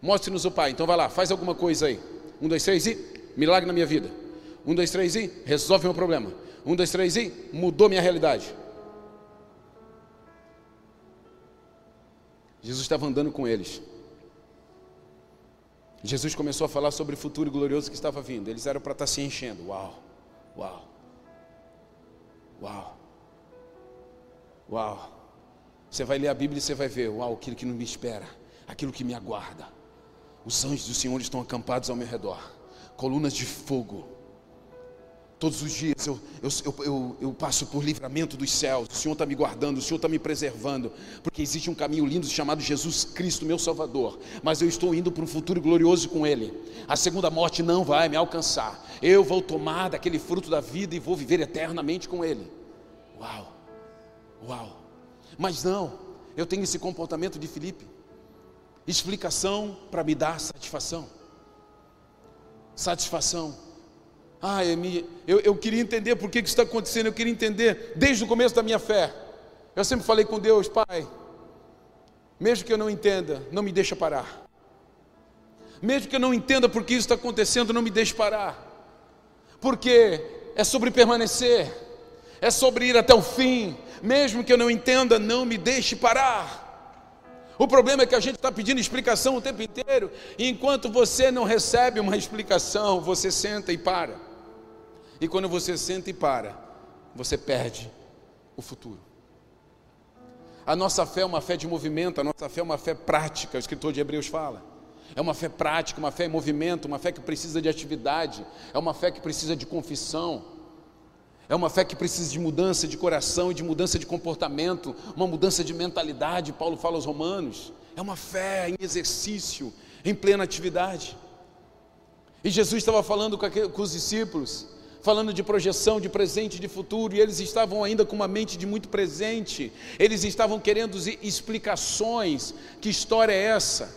Mostre-nos o Pai. Então vai lá, faz alguma coisa aí. Um, dois, três e milagre na minha vida. Um, dois, três e resolve meu problema. Um, dois, três e mudou minha realidade. Jesus estava andando com eles. Jesus começou a falar sobre o futuro glorioso que estava vindo. Eles eram para estar se enchendo. Uau, uau, uau, uau. Você vai ler a Bíblia e você vai ver, uau, aquilo que não me espera, aquilo que me aguarda. Os anjos do Senhor estão acampados ao meu redor, colunas de fogo Todos os dias eu, eu, eu, eu, passo por livramento dos céus. O Senhor está me guardando, o Senhor está me preservando. Porque existe um caminho lindo chamado Jesus Cristo, meu Salvador. Mas eu estou indo para um futuro glorioso com Ele. A segunda morte não vai me alcançar. Eu vou tomar daquele fruto da vida e vou viver eternamente com Ele. Uau! Uau! Mas não, eu tenho esse comportamento de Filipe. Explicação para me dar satisfação. Satisfação ah, eu, eu queria entender por que isso está acontecendo, eu queria entender desde o começo da minha fé. Eu sempre falei com Deus, Pai, mesmo que eu não entenda, não me deixa parar. Mesmo que eu não entenda por que isso está acontecendo, não me deixe parar. Porque é sobre permanecer, é sobre ir até o fim. Mesmo que eu não entenda, não me deixe parar. O problema é que a gente está pedindo explicação o tempo inteiro, e enquanto você não recebe uma explicação, você senta e para. E quando você senta e para, você perde o futuro. A nossa fé é uma fé de movimento, a nossa fé é uma fé prática, o escritor de Hebreus fala. É uma fé prática, uma fé em movimento, uma fé que precisa de atividade, é uma fé que precisa de confissão, é uma fé que precisa de mudança de coração e de mudança de comportamento, uma mudança de mentalidade, Paulo fala aos Romanos. É uma fé em exercício, em plena atividade. E Jesus estava falando com, aquele, com os discípulos, falando de projeção, de presente, de futuro, e eles estavam ainda com uma mente de muito presente, eles estavam querendo explicações: que história é essa?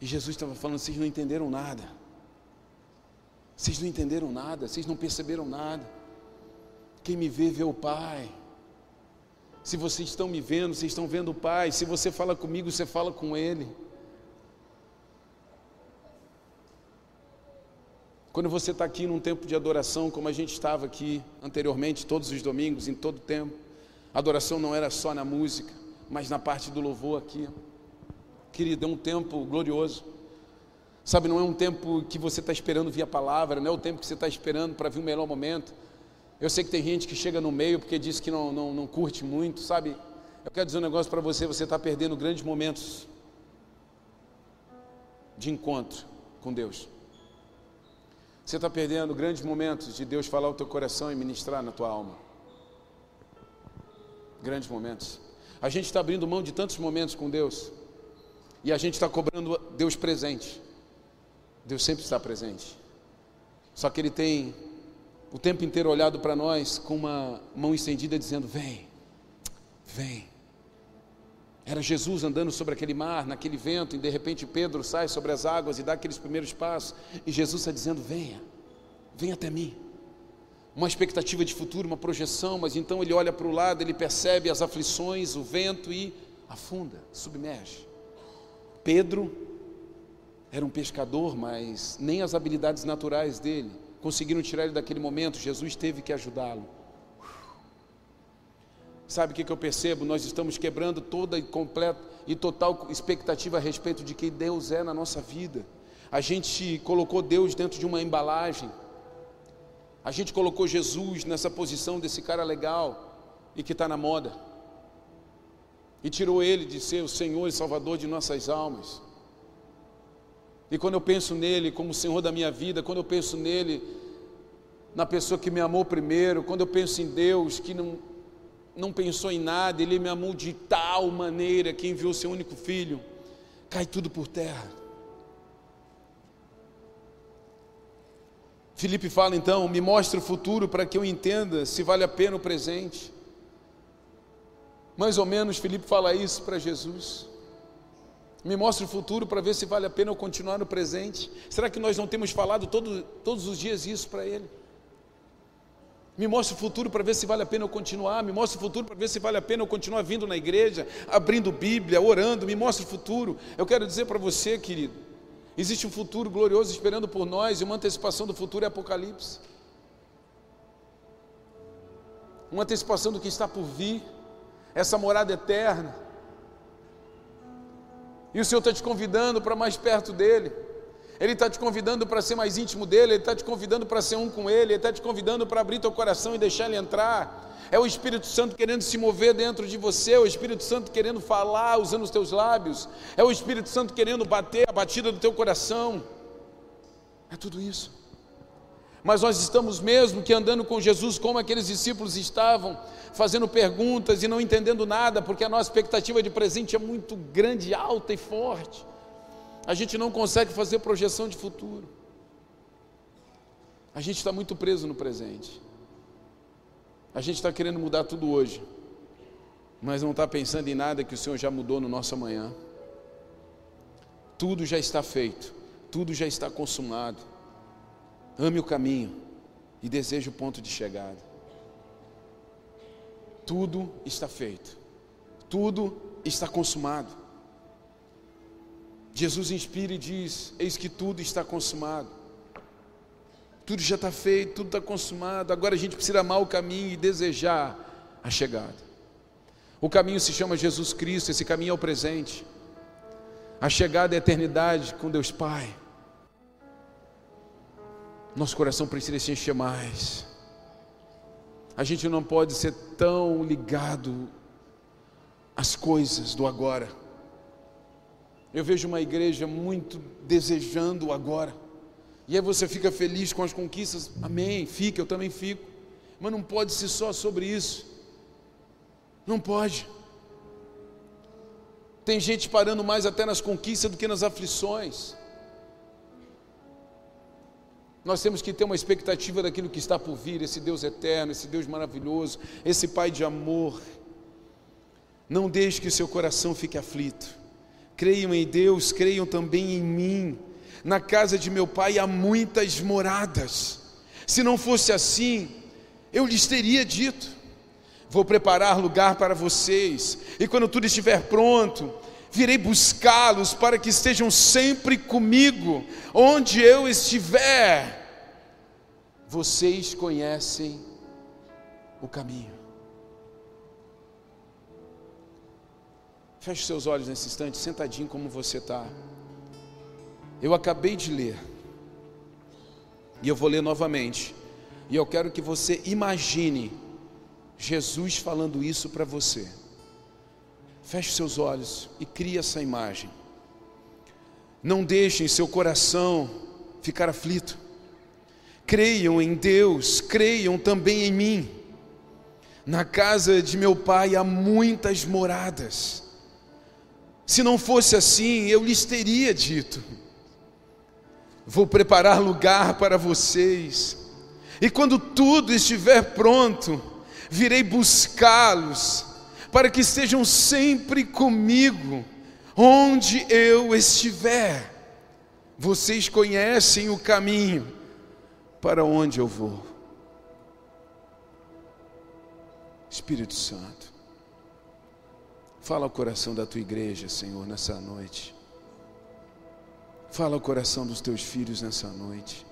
E Jesus estava falando: vocês não entenderam nada, vocês não entenderam nada, vocês não perceberam nada. Quem me vê, vê o Pai. Se vocês estão me vendo, vocês estão vendo o Pai. Se você fala comigo, você fala com Ele. Quando você está aqui num tempo de adoração, como a gente estava aqui anteriormente, todos os domingos, em todo tempo, a adoração não era só na música, mas na parte do louvor aqui. Querido, é um tempo glorioso. Sabe, não é um tempo que você está esperando vir a palavra, não é o tempo que você está esperando para vir o melhor momento. Eu sei que tem gente que chega no meio porque diz que não, não, não curte muito, sabe? Eu quero dizer um negócio para você: você está perdendo grandes momentos de encontro com Deus. Você está perdendo grandes momentos de Deus falar o teu coração e ministrar na tua alma. Grandes momentos. A gente está abrindo mão de tantos momentos com Deus e a gente está cobrando Deus presente. Deus sempre está presente. Só que Ele tem o tempo inteiro olhado para nós com uma mão estendida dizendo: Vem, vem. Era Jesus andando sobre aquele mar, naquele vento, e de repente Pedro sai sobre as águas e dá aqueles primeiros passos, e Jesus está dizendo: Venha, venha até mim. Uma expectativa de futuro, uma projeção, mas então ele olha para o lado, ele percebe as aflições, o vento e afunda, submerge. Pedro era um pescador, mas nem as habilidades naturais dele conseguiram tirar ele daquele momento, Jesus teve que ajudá-lo. Sabe o que, eu percebo? Nós estamos quebrando toda e completa e total expectativa a respeito de quem Deus é na nossa vida. A gente colocou Deus dentro de uma embalagem. A gente colocou Jesus nessa posição desse cara legal e que está na moda. E tirou ele de ser o Senhor e Salvador de nossas almas. E quando eu penso nele como Senhor da minha vida, quando eu penso nele, na pessoa que me amou primeiro, quando eu penso em Deus que não não pensou em nada, ele me amou de tal maneira que enviou seu único filho, cai tudo por terra. Felipe fala então: me mostra o futuro para que eu entenda se vale a pena o presente. Mais ou menos Felipe fala isso para Jesus. Me mostre o futuro para ver se vale a pena eu continuar no presente. Será que nós não temos falado todo, todos os dias isso para Ele? Me mostre o futuro para ver se vale a pena eu continuar. Me mostre o futuro para ver se vale a pena eu continuar vindo na igreja, abrindo Bíblia, orando. Me mostre o futuro. Eu quero dizer para você, querido, existe um futuro glorioso esperando por nós e uma antecipação do futuro é Apocalipse. Uma antecipação do que está por vir, essa morada eterna. E o Senhor está te convidando para mais perto dele. Ele está te convidando para ser mais íntimo dele, Ele está te convidando para ser um com Ele, Ele está te convidando para abrir teu coração e deixar Ele entrar. É o Espírito Santo querendo se mover dentro de você, é o Espírito Santo querendo falar usando os teus lábios, é o Espírito Santo querendo bater a batida do teu coração. É tudo isso. Mas nós estamos mesmo que andando com Jesus como aqueles discípulos estavam, fazendo perguntas e não entendendo nada, porque a nossa expectativa de presente é muito grande, alta e forte a gente não consegue fazer projeção de futuro. A gente está muito preso no presente. A gente está querendo mudar tudo hoje, mas não está pensando em nada que o Senhor já mudou no nosso amanhã. Tudo já está feito, tudo já está consumado. Ame o caminho e deseje o ponto de chegada. Tudo está feito, tudo está consumado. Jesus inspira e diz: Eis que tudo está consumado. Tudo já está feito, tudo está consumado. Agora a gente precisa amar o caminho e desejar a chegada. O caminho se chama Jesus Cristo, esse caminho é o presente. A chegada é a eternidade com Deus Pai. Nosso coração precisa se encher mais. A gente não pode ser tão ligado às coisas do agora. Eu vejo uma igreja muito desejando agora. E aí você fica feliz com as conquistas. Amém, fica, eu também fico. Mas não pode ser só sobre isso. Não pode. Tem gente parando mais até nas conquistas do que nas aflições. Nós temos que ter uma expectativa daquilo que está por vir, esse Deus eterno, esse Deus maravilhoso, esse Pai de amor. Não deixe que o seu coração fique aflito. Creiam em Deus, creiam também em mim. Na casa de meu pai há muitas moradas. Se não fosse assim, eu lhes teria dito: Vou preparar lugar para vocês, e quando tudo estiver pronto, virei buscá-los para que estejam sempre comigo, onde eu estiver. Vocês conhecem o caminho. Feche seus olhos nesse instante, sentadinho como você está. Eu acabei de ler, e eu vou ler novamente, e eu quero que você imagine Jesus falando isso para você. Feche seus olhos e crie essa imagem. Não deixem seu coração ficar aflito. Creiam em Deus, creiam também em mim. Na casa de meu pai há muitas moradas. Se não fosse assim, eu lhes teria dito: Vou preparar lugar para vocês, e quando tudo estiver pronto, virei buscá-los, para que estejam sempre comigo, onde eu estiver. Vocês conhecem o caminho para onde eu vou. Espírito Santo, Fala ao coração da tua igreja, Senhor, nessa noite. Fala ao coração dos teus filhos nessa noite.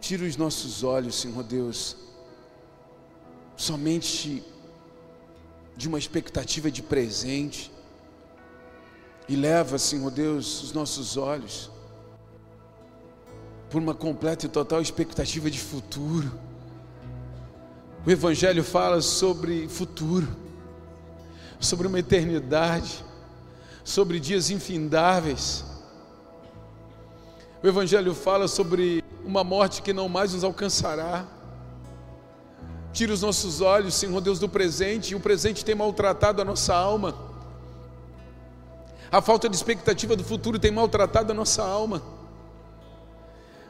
Tira os nossos olhos, Senhor Deus, somente de uma expectativa de presente. E leva, Senhor Deus, os nossos olhos por uma completa e total expectativa de futuro. O Evangelho fala sobre futuro sobre uma eternidade, sobre dias infindáveis. O Evangelho fala sobre uma morte que não mais nos alcançará. Tira os nossos olhos, Senhor Deus, do presente, e o presente tem maltratado a nossa alma. A falta de expectativa do futuro tem maltratado a nossa alma.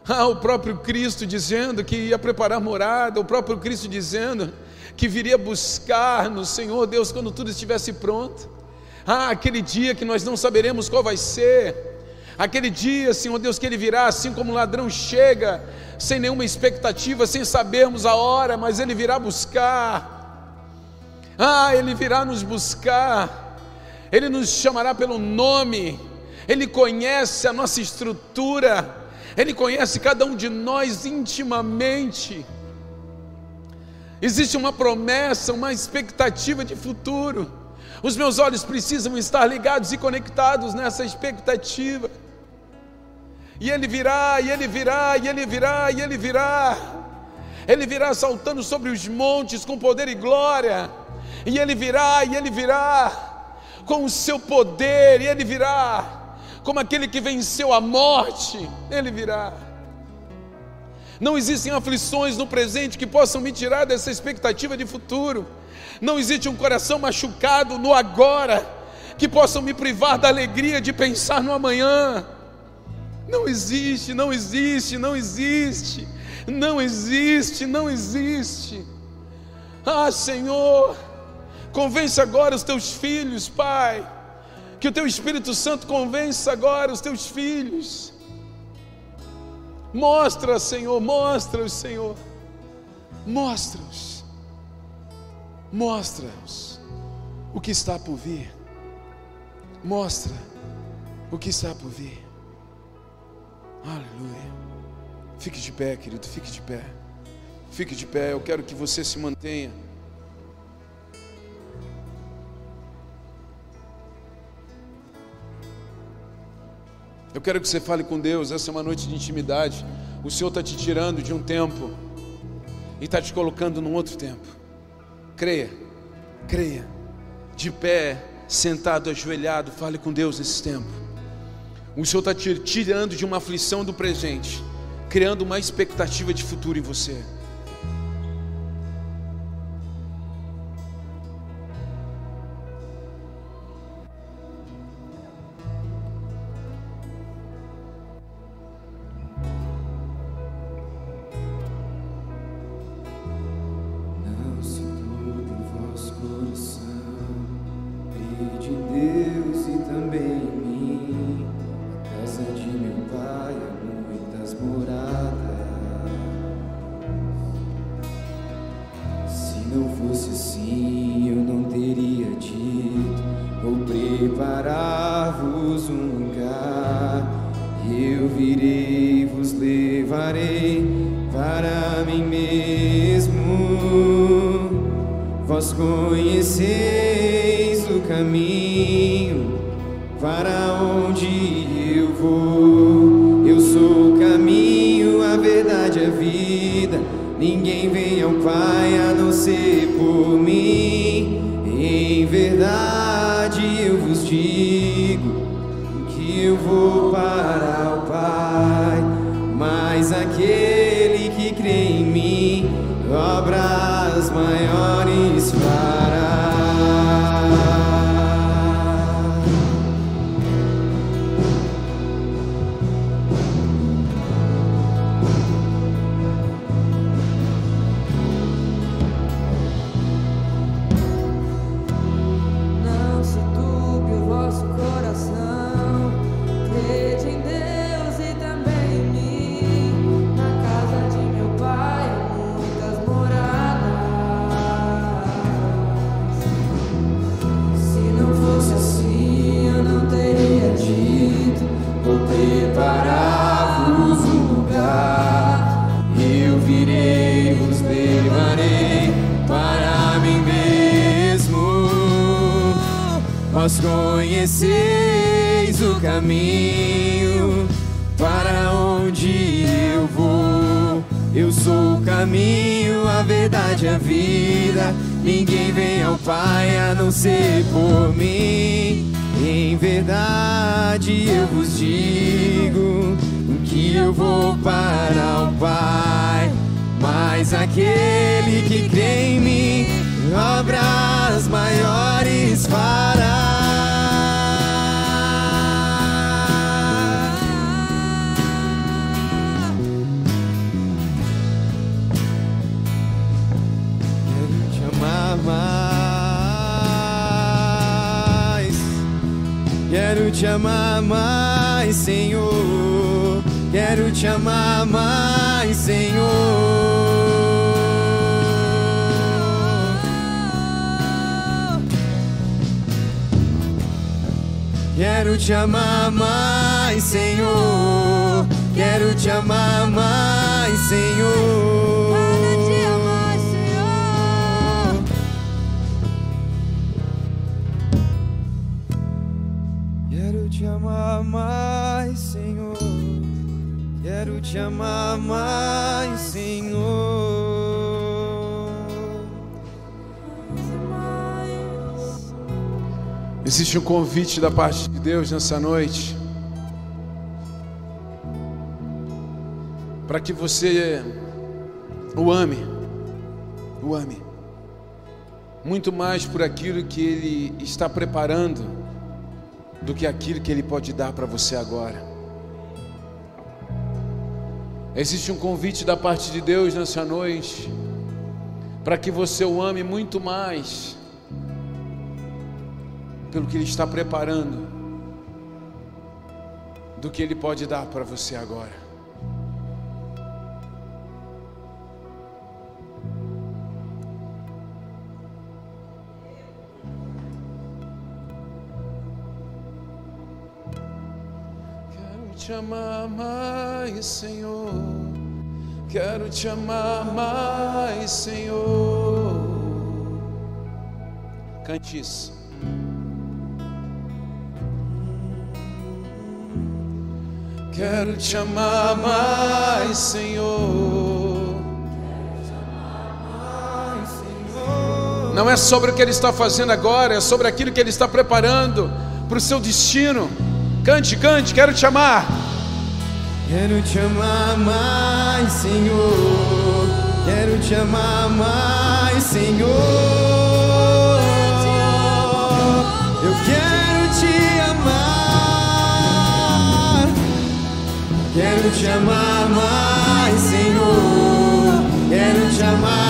Ah, o próprio Cristo dizendo que ia preparar morada, o próprio Cristo dizendo que viria buscar no Senhor Deus quando tudo estivesse pronto. Ah, aquele dia que nós não saberemos qual vai ser. Aquele dia, Senhor Deus, que Ele virá, assim como o ladrão chega, sem nenhuma expectativa, sem sabermos a hora, mas Ele virá buscar. Ah, Ele virá nos buscar. Ele nos chamará pelo nome. Ele conhece a nossa estrutura. Ele conhece cada um de nós intimamente. Existe uma promessa, uma expectativa de futuro. Os meus olhos precisam estar ligados e conectados nessa expectativa. E ele virá, e ele virá, e ele virá, e ele virá. Ele virá saltando sobre os montes com poder e glória. E ele virá, e ele virá com o seu poder, e ele virá como aquele que venceu a morte, ele virá. Não existem aflições no presente que possam me tirar dessa expectativa de futuro. Não existe um coração machucado no agora que possam me privar da alegria de pensar no amanhã. Não existe, não existe, não existe, não existe, não existe. Ah, Senhor, convence agora os teus filhos, Pai, que o teu Espírito Santo convença agora os teus filhos Mostra, Senhor, mostra-os, Senhor. Mostra-os. Mostra-os o que está por vir. Mostra o que está por vir. Aleluia. Fique de pé, querido, fique de pé. Fique de pé, eu quero que você se mantenha. Eu quero que você fale com Deus. Essa é uma noite de intimidade. O Senhor está te tirando de um tempo e está te colocando num outro tempo. Creia, creia. De pé, sentado, ajoelhado, fale com Deus nesse tempo. O Senhor está te tirando de uma aflição do presente, criando uma expectativa de futuro em você. Convite da parte de Deus nessa noite para que você o ame, o ame, muito mais por aquilo que Ele está preparando do que aquilo que Ele pode dar para você agora. Existe um convite da parte de Deus nessa noite para que você o ame muito mais pelo que Ele está preparando, do que Ele pode dar para você agora. Quero te amar mais, Senhor. Quero te amar mais, Senhor. Cante isso. Quero te amar mais, Senhor. Não é sobre o que Ele está fazendo agora, é sobre aquilo que Ele está preparando para o seu destino. Cante, cante, quero te amar. Quero te amar mais, Senhor. Quero te amar mais, Senhor. Eu quero Quero te amar mais, Senhor. Quero te amar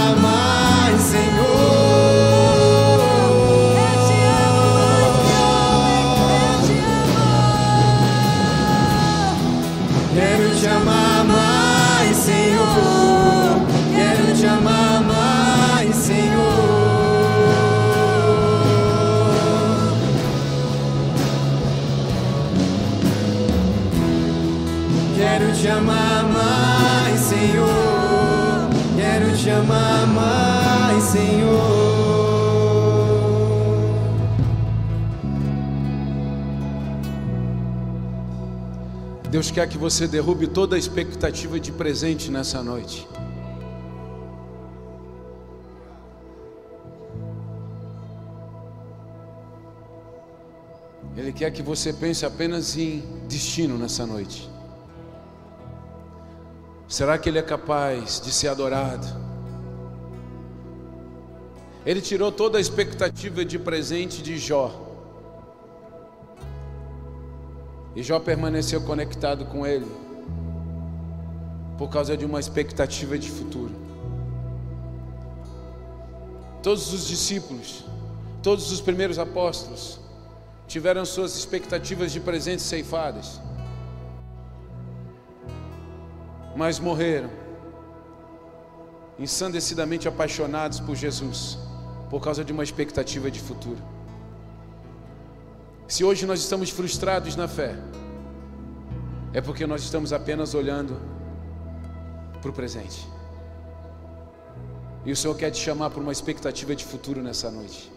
Deus quer que você derrube toda a expectativa de presente nessa noite. Ele quer que você pense apenas em destino nessa noite. Será que Ele é capaz de ser adorado? Ele tirou toda a expectativa de presente de Jó. E Jó permaneceu conectado com ele por causa de uma expectativa de futuro. Todos os discípulos, todos os primeiros apóstolos tiveram suas expectativas de presentes ceifadas, mas morreram ensandecidamente apaixonados por Jesus por causa de uma expectativa de futuro. Se hoje nós estamos frustrados na fé, é porque nós estamos apenas olhando para o presente. E o Senhor quer te chamar para uma expectativa de futuro nessa noite.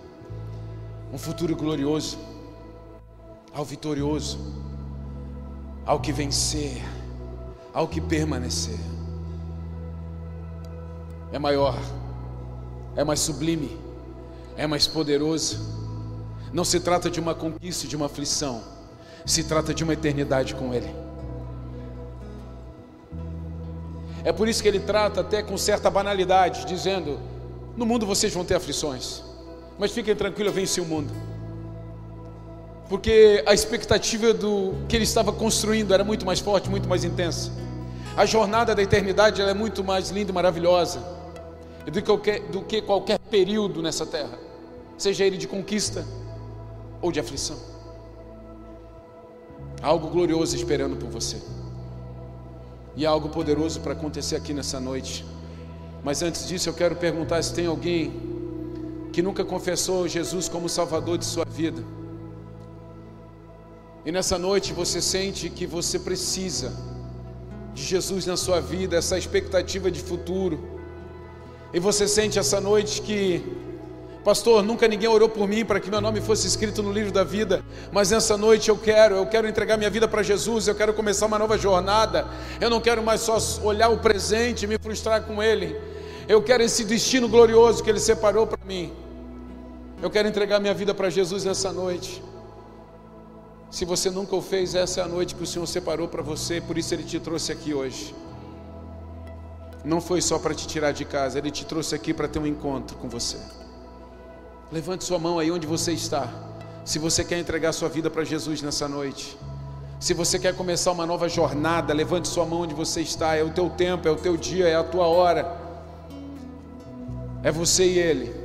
Um futuro glorioso, ao vitorioso, ao que vencer, ao que permanecer. É maior, é mais sublime, é mais poderoso. Não se trata de uma conquista, de uma aflição, se trata de uma eternidade com Ele. É por isso que ele trata até com certa banalidade, dizendo: No mundo vocês vão ter aflições, mas fiquem tranquilos, eu venci o mundo. Porque a expectativa do que ele estava construindo era muito mais forte, muito mais intensa. A jornada da eternidade é muito mais linda e maravilhosa do que, qualquer, do que qualquer período nessa terra, seja ele de conquista ou de aflição. Há algo glorioso esperando por você. E há algo poderoso para acontecer aqui nessa noite. Mas antes disso, eu quero perguntar se tem alguém que nunca confessou Jesus como Salvador de sua vida. E nessa noite você sente que você precisa de Jesus na sua vida, essa expectativa de futuro. E você sente essa noite que, pastor, nunca ninguém orou por mim para que meu nome fosse escrito no livro da vida, mas nessa noite eu quero, eu quero entregar minha vida para Jesus, eu quero começar uma nova jornada. Eu não quero mais só olhar o presente e me frustrar com ele. Eu quero esse destino glorioso que ele separou para mim. Eu quero entregar minha vida para Jesus nessa noite. Se você nunca o fez, essa é a noite que o Senhor separou para você, por isso Ele te trouxe aqui hoje. Não foi só para te tirar de casa, Ele te trouxe aqui para ter um encontro com você. Levante sua mão aí onde você está. Se você quer entregar sua vida para Jesus nessa noite. Se você quer começar uma nova jornada, levante sua mão onde você está. É o teu tempo, é o teu dia, é a tua hora. É você e Ele.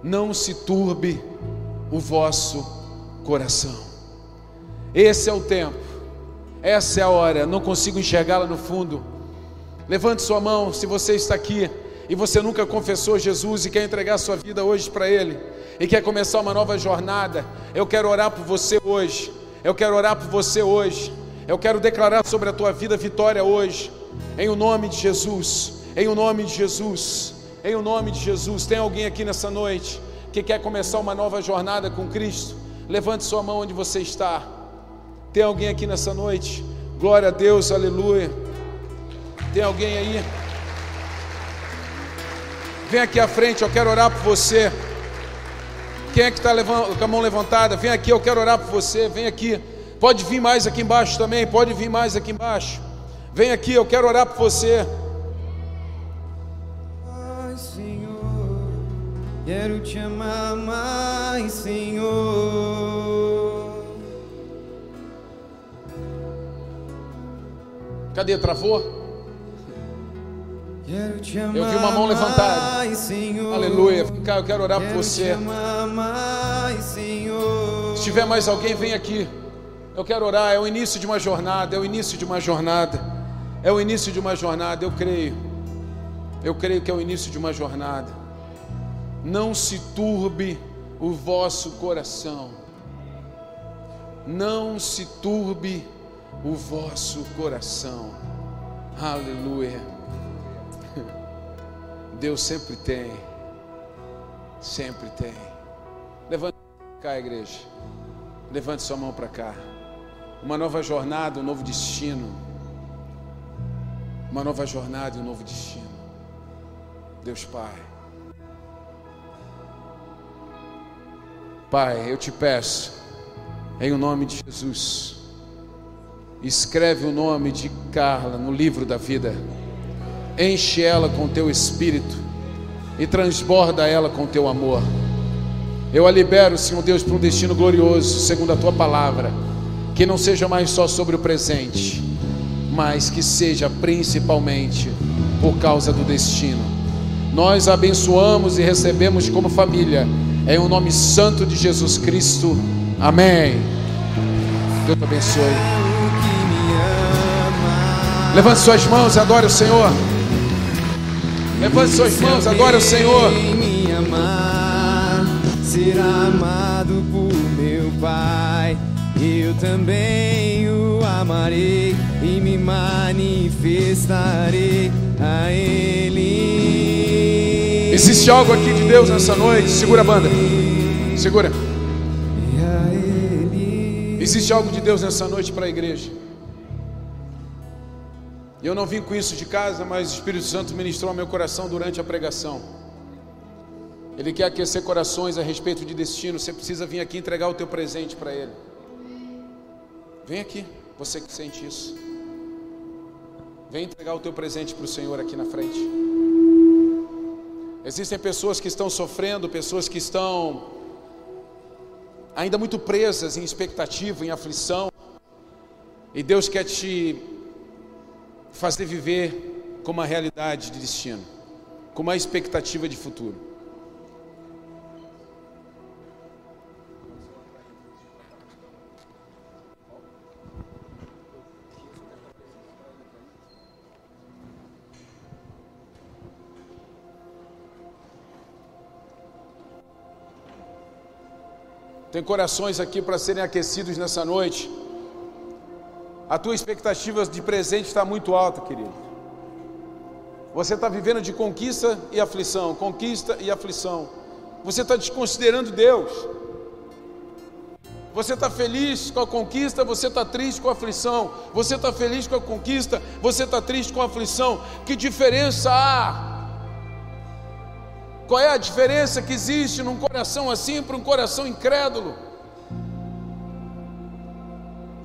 Não se turbe o vosso coração. Esse é o tempo, essa é a hora. Não consigo enxergá-la no fundo. Levante sua mão se você está aqui e você nunca confessou Jesus e quer entregar sua vida hoje para Ele e quer começar uma nova jornada. Eu quero orar por você hoje. Eu quero orar por você hoje. Eu quero declarar sobre a tua vida vitória hoje, em o nome de Jesus. Em o nome de Jesus. Em o nome de Jesus. Tem alguém aqui nessa noite que quer começar uma nova jornada com Cristo? Levante sua mão onde você está. Tem alguém aqui nessa noite? Glória a Deus, aleluia. Tem alguém aí? Vem aqui à frente, eu quero orar por você. Quem é que está com a mão levantada? Vem aqui, eu quero orar por você. Vem aqui. Pode vir mais aqui embaixo também. Pode vir mais aqui embaixo. Vem aqui, eu quero orar por você. Ai, Senhor, quero te amar mais, Senhor. Cadê? Travou? Eu vi uma mão levantada. Aleluia. Vem cá, eu quero orar por você. Se tiver mais alguém, vem aqui. Eu quero orar. É o início de uma jornada. É o início de uma jornada. É o início de uma jornada. Eu creio. Eu creio que é o início de uma jornada. Não se turbe o vosso coração. Não se turbe o vosso coração. Aleluia. Deus sempre tem. Sempre tem. Levante cá, igreja. Levante sua mão para cá. Uma nova jornada, um novo destino. Uma nova jornada e um novo destino. Deus Pai. Pai, eu te peço, em o nome de Jesus, escreve o nome de Carla no livro da vida, enche ela com teu espírito e transborda ela com teu amor. Eu a libero, Senhor Deus, para um destino glorioso, segundo a tua palavra, que não seja mais só sobre o presente, mas que seja principalmente por causa do destino. Nós abençoamos e recebemos como família, em o nome santo de Jesus Cristo. Amém. Deus te abençoe. Levante suas mãos e adore o Senhor. Levante suas mãos, adore o Senhor. Me amar será amado por meu Pai. Eu também o amarei e me manifestarei a Ele. Existe algo aqui de Deus nessa noite. Segura a banda. Segura. Existe algo de Deus nessa noite para a igreja. Eu não vim com isso de casa, mas o Espírito Santo ministrou ao meu coração durante a pregação. Ele quer aquecer corações a respeito de destino. Você precisa vir aqui entregar o teu presente para Ele. Vem aqui, você que sente isso. Vem entregar o teu presente para o Senhor aqui na frente. Existem pessoas que estão sofrendo, pessoas que estão ainda muito presas em expectativa, em aflição. E Deus quer te fazer viver com uma realidade de destino, com uma expectativa de futuro. Tem corações aqui para serem aquecidos nessa noite. A tua expectativa de presente está muito alta, querido. Você está vivendo de conquista e aflição, conquista e aflição. Você está desconsiderando Deus. Você está feliz com a conquista, você está triste com a aflição. Você está feliz com a conquista, você está triste com a aflição. Que diferença há? Qual é a diferença que existe num coração assim para um coração incrédulo?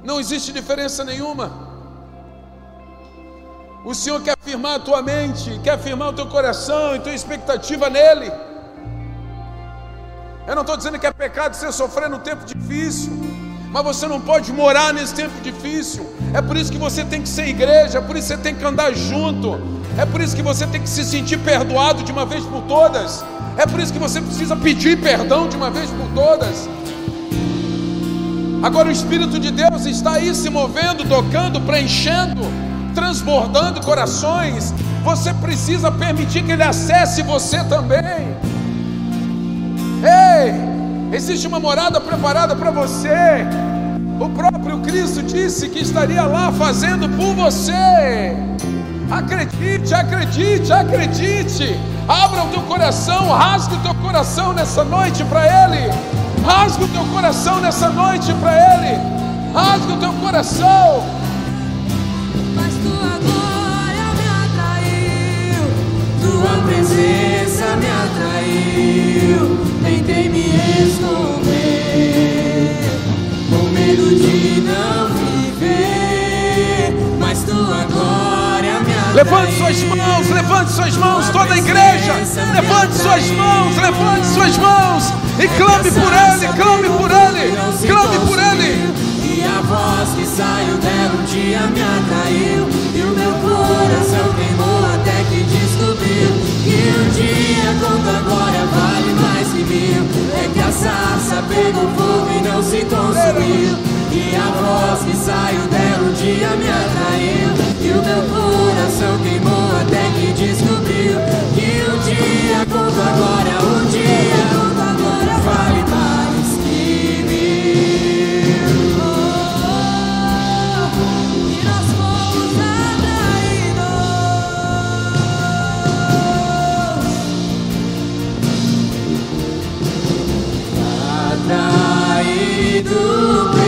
Não existe diferença nenhuma. O Senhor quer afirmar a tua mente, quer afirmar o teu coração e tua expectativa nele. Eu não estou dizendo que é pecado você sofrer no tempo difícil, mas você não pode morar nesse tempo difícil. É por isso que você tem que ser igreja, é por isso que você tem que andar junto, é por isso que você tem que se sentir perdoado de uma vez por todas, é por isso que você precisa pedir perdão de uma vez por todas. Agora o Espírito de Deus está aí se movendo, tocando, preenchendo, transbordando corações. Você precisa permitir que Ele acesse você também. Ei, existe uma morada preparada para você. O próprio Cristo disse que estaria lá fazendo por você. Acredite, acredite, acredite. Abra o teu coração, rasgue o teu coração nessa noite para Ele. Rasgue o teu coração nessa noite para Ele. Rasgue o teu coração. Mas tua glória me atraiu, Tua presença me atraiu, tentei me esconder, com medo de não viver, mas tua glória me atraiu. Levante suas mãos, levante suas mãos, toda a igreja. Levante suas mãos, levante suas mãos e clame por Ele, clame por Ele, clame por Ele. E a voz que saiu dela um dia me atraiu E o meu coração queimou até que descobriu Que um dia quando agora vale mais que mil É que a sarça pegou fogo e não se consumiu E a voz que saiu dela um dia me atraiu E o meu coração queimou até que descobriu Que um dia quando agora, atraído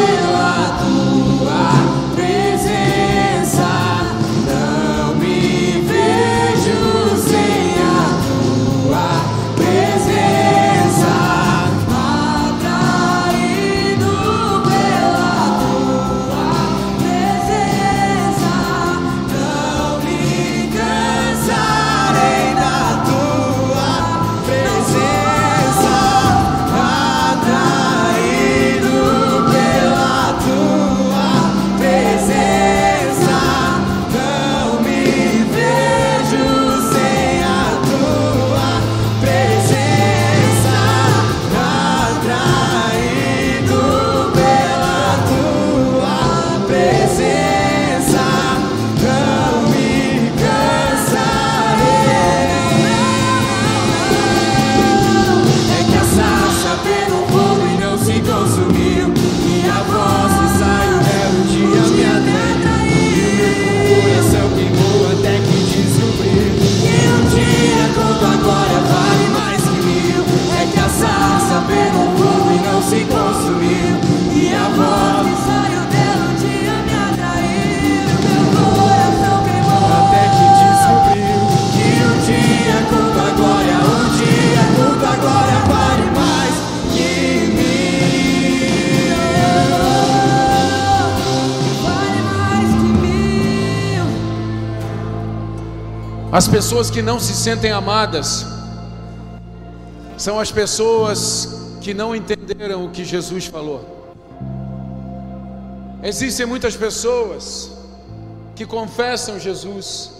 As pessoas que não se sentem amadas são as pessoas que não entenderam o que Jesus falou. Existem muitas pessoas que confessam Jesus,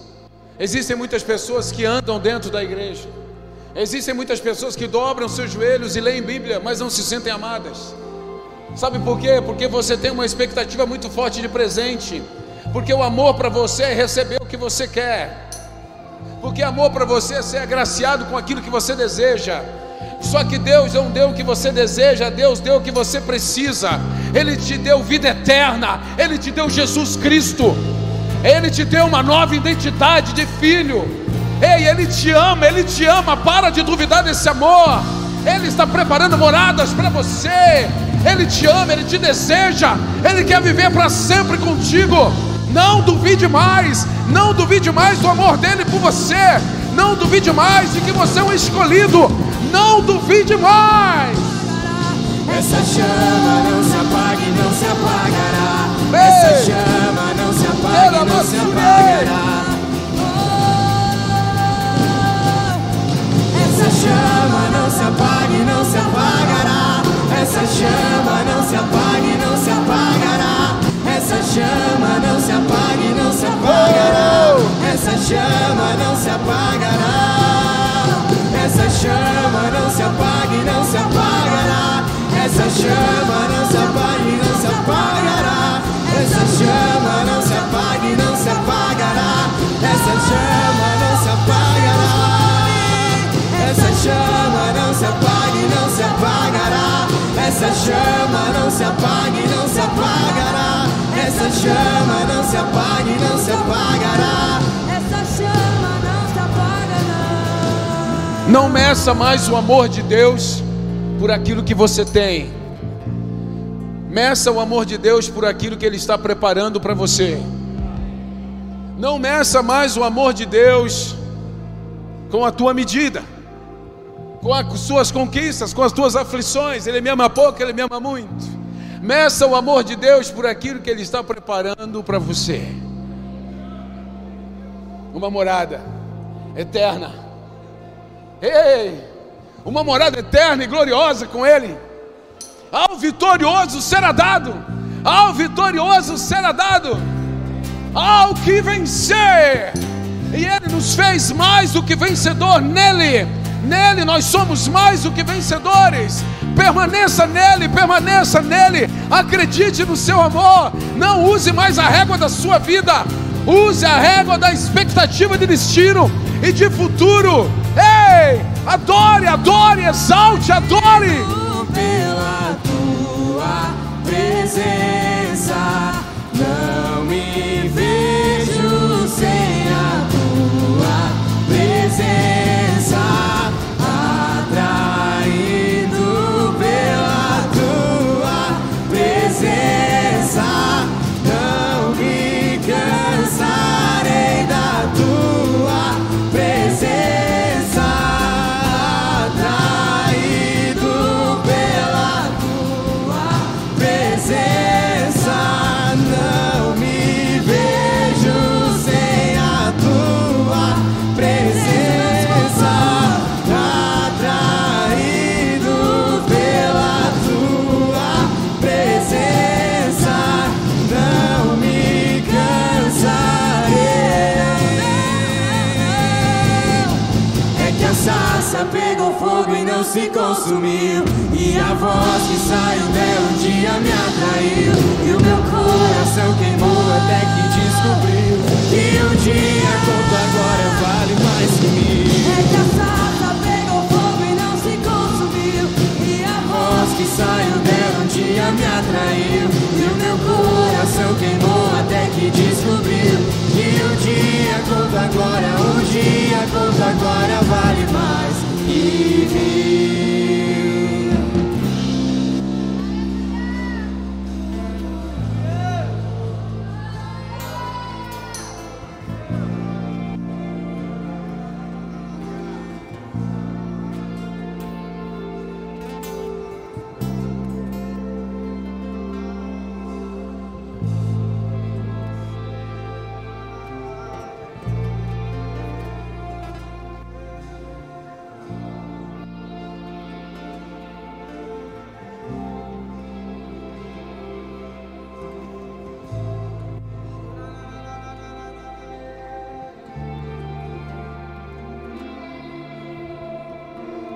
existem muitas pessoas que andam dentro da igreja, existem muitas pessoas que dobram seus joelhos e leem Bíblia, mas não se sentem amadas. Sabe por quê? Porque você tem uma expectativa muito forte de presente. Porque o amor para você é receber o que você quer. Porque amor para você é ser agraciado com aquilo que você deseja. Só que Deus não deu o que você deseja, Deus deu o que você precisa. Ele te deu vida eterna, Ele te deu Jesus Cristo, Ele te deu uma nova identidade de filho. Ei, Ele te ama, Ele te ama. Para de duvidar desse amor. Ele está preparando moradas para você. Ele te ama, Ele te deseja, Ele quer viver para sempre contigo. Não duvide mais, não duvide mais do amor dele por você. Não duvide mais de que você é um escolhido. Não duvide mais. Essa chama não se apague, não se apagará. Ei. Essa chama não se apague, não se apagará. Essa chama não se apague, não se apagará. Essa chama não se apague, não se chama não se apague, não se apagará. Essa chama não se apagará. Essa chama não se apague, não se apagará. Essa chama não se apague, não se apagará. Essa chama não se apague, não se apagará. Essa chama não se apagará. Essa chama não se apague, não se apagará. Essa chama não se apague, não se apagará. Essa chama não se apague, não se apagará. Essa chama não se apaga, não. Não meça mais o amor de Deus por aquilo que você tem. Meça o amor de Deus por aquilo que Ele está preparando para você. Não meça mais o amor de Deus com a tua medida, com as suas conquistas, com as tuas aflições. Ele me ama pouco, Ele me ama muito. Meça o amor de Deus por aquilo que Ele está preparando para você. Uma morada eterna. Ei, uma morada eterna e gloriosa com Ele. Ao vitorioso será dado, ao vitorioso será dado, ao que vencer. E Ele nos fez mais do que vencedor nele. Nele nós somos mais do que vencedores. Permaneça nele, permaneça nele. Acredite no seu amor. Não use mais a régua da sua vida. Use a régua da expectativa de destino e de futuro. Ei, adore, adore, exalte, adore. pela tua presença. E a voz que saiu dela um dia me atraiu. E o meu coração queimou até que descobriu. Que um dia conto agora vale mais que mil. É que a sarça pegou fogo e não se consumiu. E a voz voz que saiu dela um dia me atraiu E o meu coração queimou até que descobriu Que um dia conta agora, um dia conta agora vale mais que mil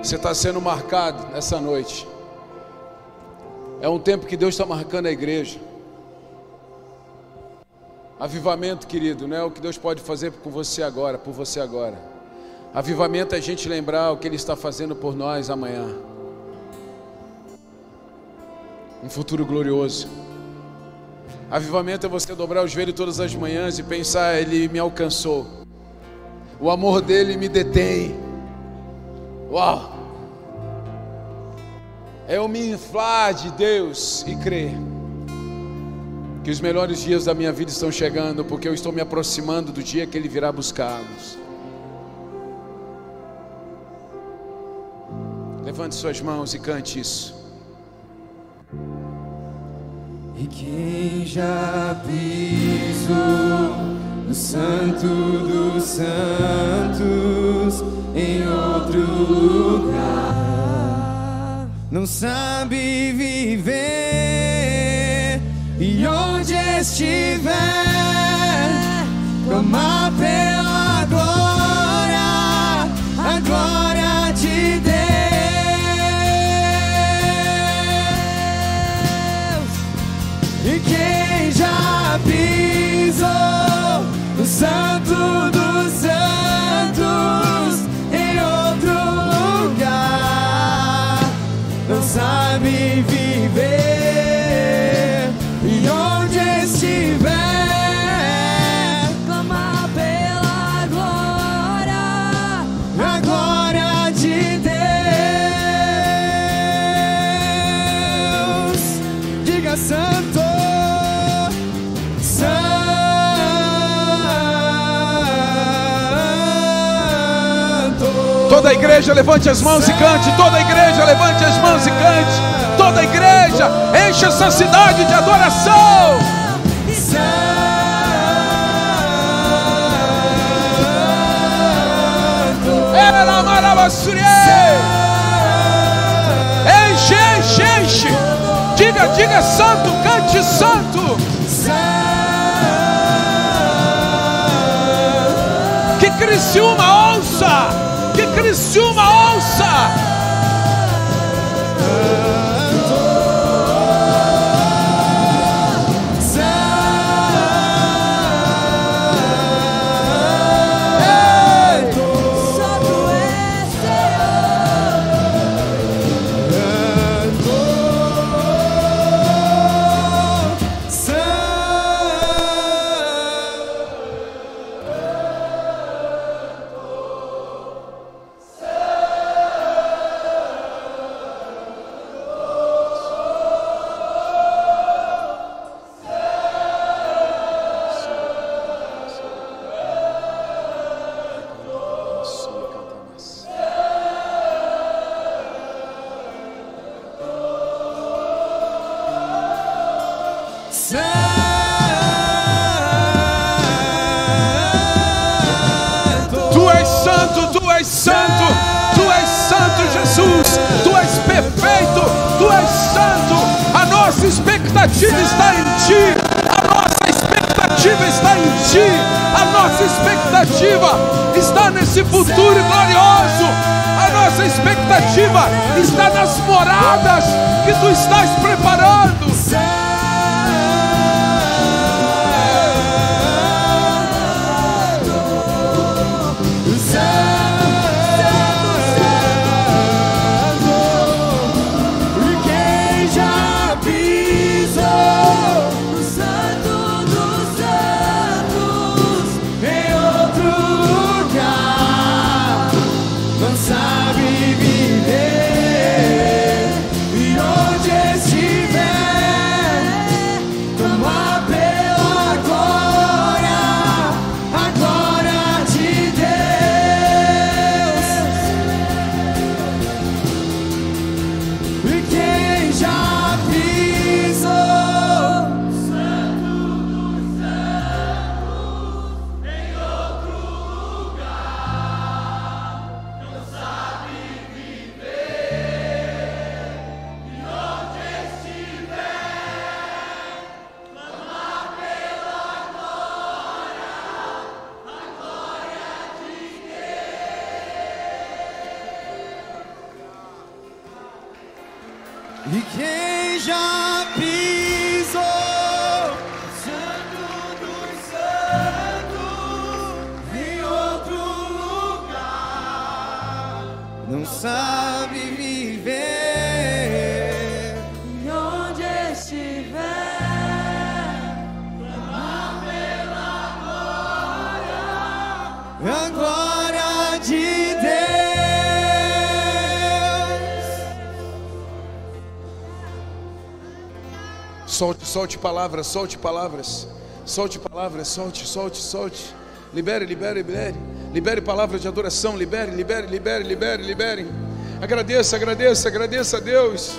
Você está sendo marcado nessa noite. É um tempo que Deus está marcando a igreja. Avivamento, querido, não é o que Deus pode fazer com você agora, por você agora. Avivamento é a gente lembrar o que Ele está fazendo por nós amanhã. Um futuro glorioso. Avivamento é você dobrar o joelho todas as manhãs e pensar: Ele me alcançou. O amor dele me detém. Uau! É eu me inflar de Deus e crer que os melhores dias da minha vida estão chegando, porque eu estou me aproximando do dia que Ele virá buscá-los. Levante suas mãos e cante isso. E quem já pisou no Santo dos Santos em outro lugar não sabe viver. E onde estiver clamar pela igreja levante as mãos e cante. Toda a igreja levante as mãos e cante. Toda a igreja enche essa cidade de adoração. Era maravilhoso. Enche, enche, enche. Diga, diga santo, cante santo. Que Criciúma ouça. Que Criciúma ouça. Nesse futuro glorioso. A nossa expectativa está nas moradas que tu estás preparando. Solte, solte palavras, solte palavras. Solte palavras, solte, solte, solte. Libere, libere, libere. Libere palavras de adoração, libere, libere, libere, libere, libere. Agradeça, agradeça, agradeça a Deus.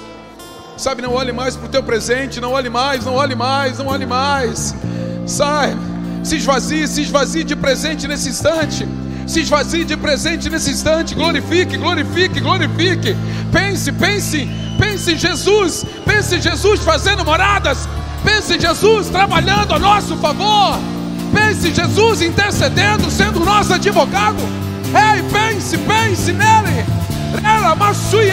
Sabe, não olhe mais para o teu presente, não olhe mais, não olhe mais, não olhe mais. Sai, se esvazie, se esvazie de presente nesse instante. Se esvazie de presente nesse instante. Glorifique, glorifique, glorifique. Pense, pense, pense em Jesus. Pense em Jesus fazendo moradas. Pense em Jesus trabalhando a nosso favor. Pense em Jesus intercedendo, sendo nosso advogado. Ei, pense, pense nele. Ela, machuie.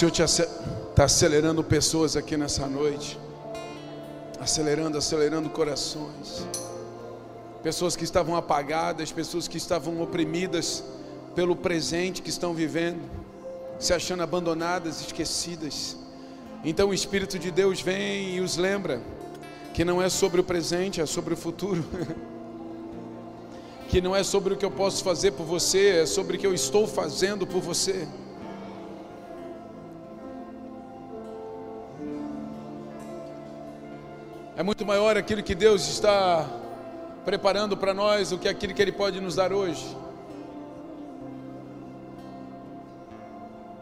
Senhor está acelerando pessoas aqui nessa noite. Acelerando, acelerando corações. Pessoas que estavam apagadas, pessoas que estavam oprimidas pelo presente que estão vivendo, se achando abandonadas, esquecidas. Então o Espírito de Deus vem e os lembra que não é sobre o presente, é sobre o futuro. que não é sobre o que eu posso fazer por você, é sobre o que eu estou fazendo por você. É muito maior aquilo que Deus está preparando para nós do que aquilo que Ele pode nos dar hoje.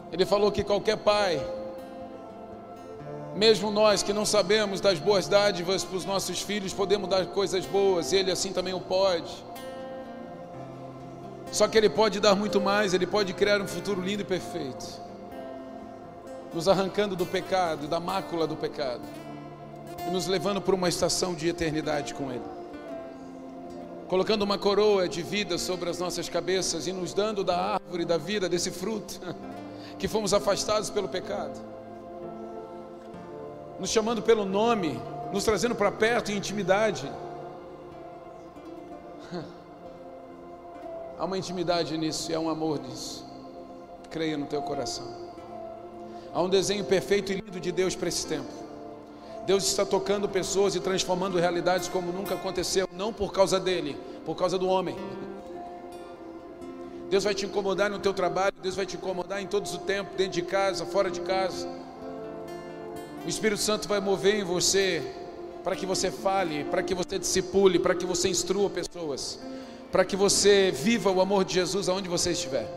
Ele falou que qualquer pai, mesmo nós que não sabemos das boas dádivas para os nossos filhos, podemos dar coisas boas, Ele assim também o pode. Só que Ele pode dar muito mais, Ele pode criar um futuro lindo e perfeito, nos arrancando do pecado, da mácula do pecado e nos levando para uma estação de eternidade com Ele. Colocando uma coroa de vida sobre as nossas cabeças e nos dando da árvore da vida, desse fruto, que fomos afastados pelo pecado. Nos chamando pelo nome, nos trazendo para perto em intimidade. Há uma intimidade nisso e há um amor nisso. Creia no teu coração. Há um desenho perfeito e lindo de Deus para esse tempo. Deus está tocando pessoas e transformando realidades como nunca aconteceu, não por causa dele, por causa do homem. Deus vai te incomodar no teu trabalho, Deus vai te incomodar em todos o tempo, dentro de casa, fora de casa. O Espírito Santo vai mover em você para que você fale, para que você discipule, para que você instrua pessoas, para que você viva o amor de Jesus aonde você estiver.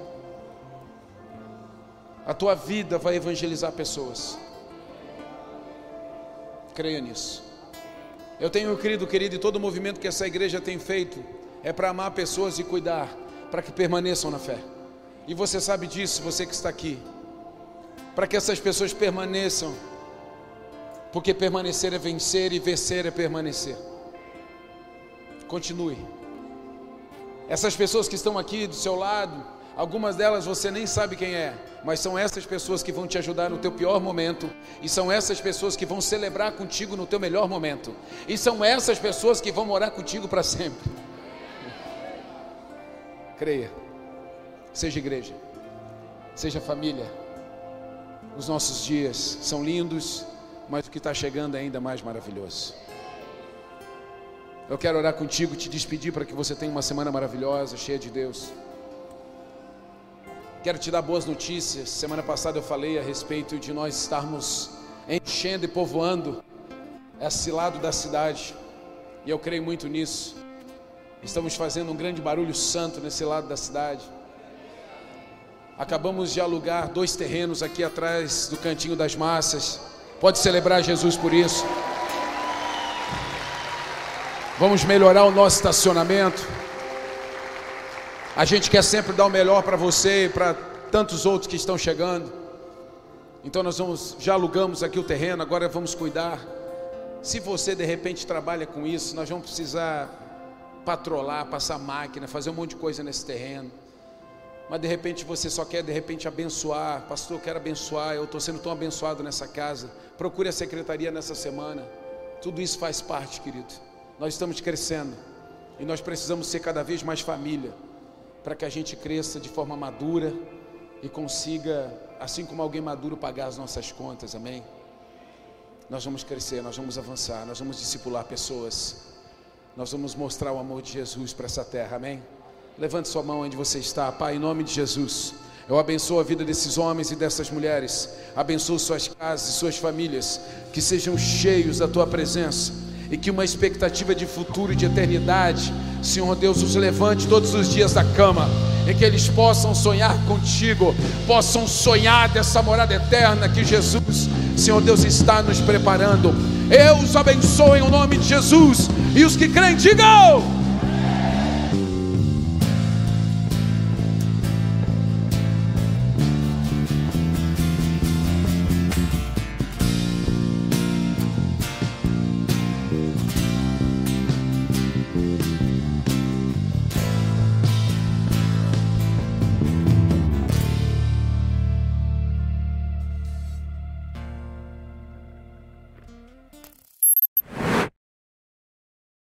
A tua vida vai evangelizar pessoas. Creia nisso. Eu tenho crido, querido, e todo o movimento que essa igreja tem feito é para amar pessoas e cuidar, para que permaneçam na fé. E você sabe disso, você que está aqui. Para que essas pessoas permaneçam, porque permanecer é vencer e vencer é permanecer. Continue. Essas pessoas que estão aqui do seu lado, algumas delas você nem sabe quem é, mas são essas pessoas que vão te ajudar no teu pior momento, e são essas pessoas que vão celebrar contigo no teu melhor momento, e são essas pessoas que vão morar contigo para sempre. Creia, seja igreja, seja família, Os nossos dias são lindos, mas o que está chegando é ainda mais maravilhoso. Eu quero orar contigo, te despedir para que você tenha uma semana maravilhosa, cheia de Deus. Quero te dar boas notícias. Semana passada eu falei a respeito de nós estarmos enchendo e povoando esse lado da cidade. E eu creio muito nisso. Estamos fazendo um grande barulho santo nesse lado da cidade. Acabamos de alugar dois terrenos aqui atrás do Cantinho das Massas. Pode celebrar Jesus por isso. Vamos melhorar o nosso estacionamento. A gente quer sempre dar o melhor para você e para tantos outros que estão chegando. Então nós vamos, já alugamos aqui o terreno, agora vamos cuidar. Se você de repente trabalha com isso, nós vamos precisar patrolar, passar máquina, fazer um monte de coisa nesse terreno mas de repente você só quer de repente abençoar, pastor, eu quero abençoar, eu estou sendo tão abençoado nessa casa. Procure a secretaria nessa semana. Tudo isso faz parte, querido. Nós estamos crescendo e nós precisamos ser cada vez mais família para que a gente cresça de forma madura e consiga, assim como alguém maduro, pagar as nossas contas. Amém? Nós vamos crescer, nós vamos avançar, nós vamos discipular pessoas. Nós vamos mostrar o amor de Jesus para essa terra. Amém? Levante sua mão onde você está, Pai, em nome de Jesus. Eu abençoo a vida desses homens e dessas mulheres. Abençoo suas casas e suas famílias. Que sejam cheios da tua presença. E que uma expectativa de futuro e de eternidade, Senhor Deus, os levante todos os dias da cama. E que eles possam sonhar contigo. Possam sonhar dessa morada eterna que Jesus, Senhor Deus, está nos preparando. Eu os abençoo em nome de Jesus. E os que creem, digam.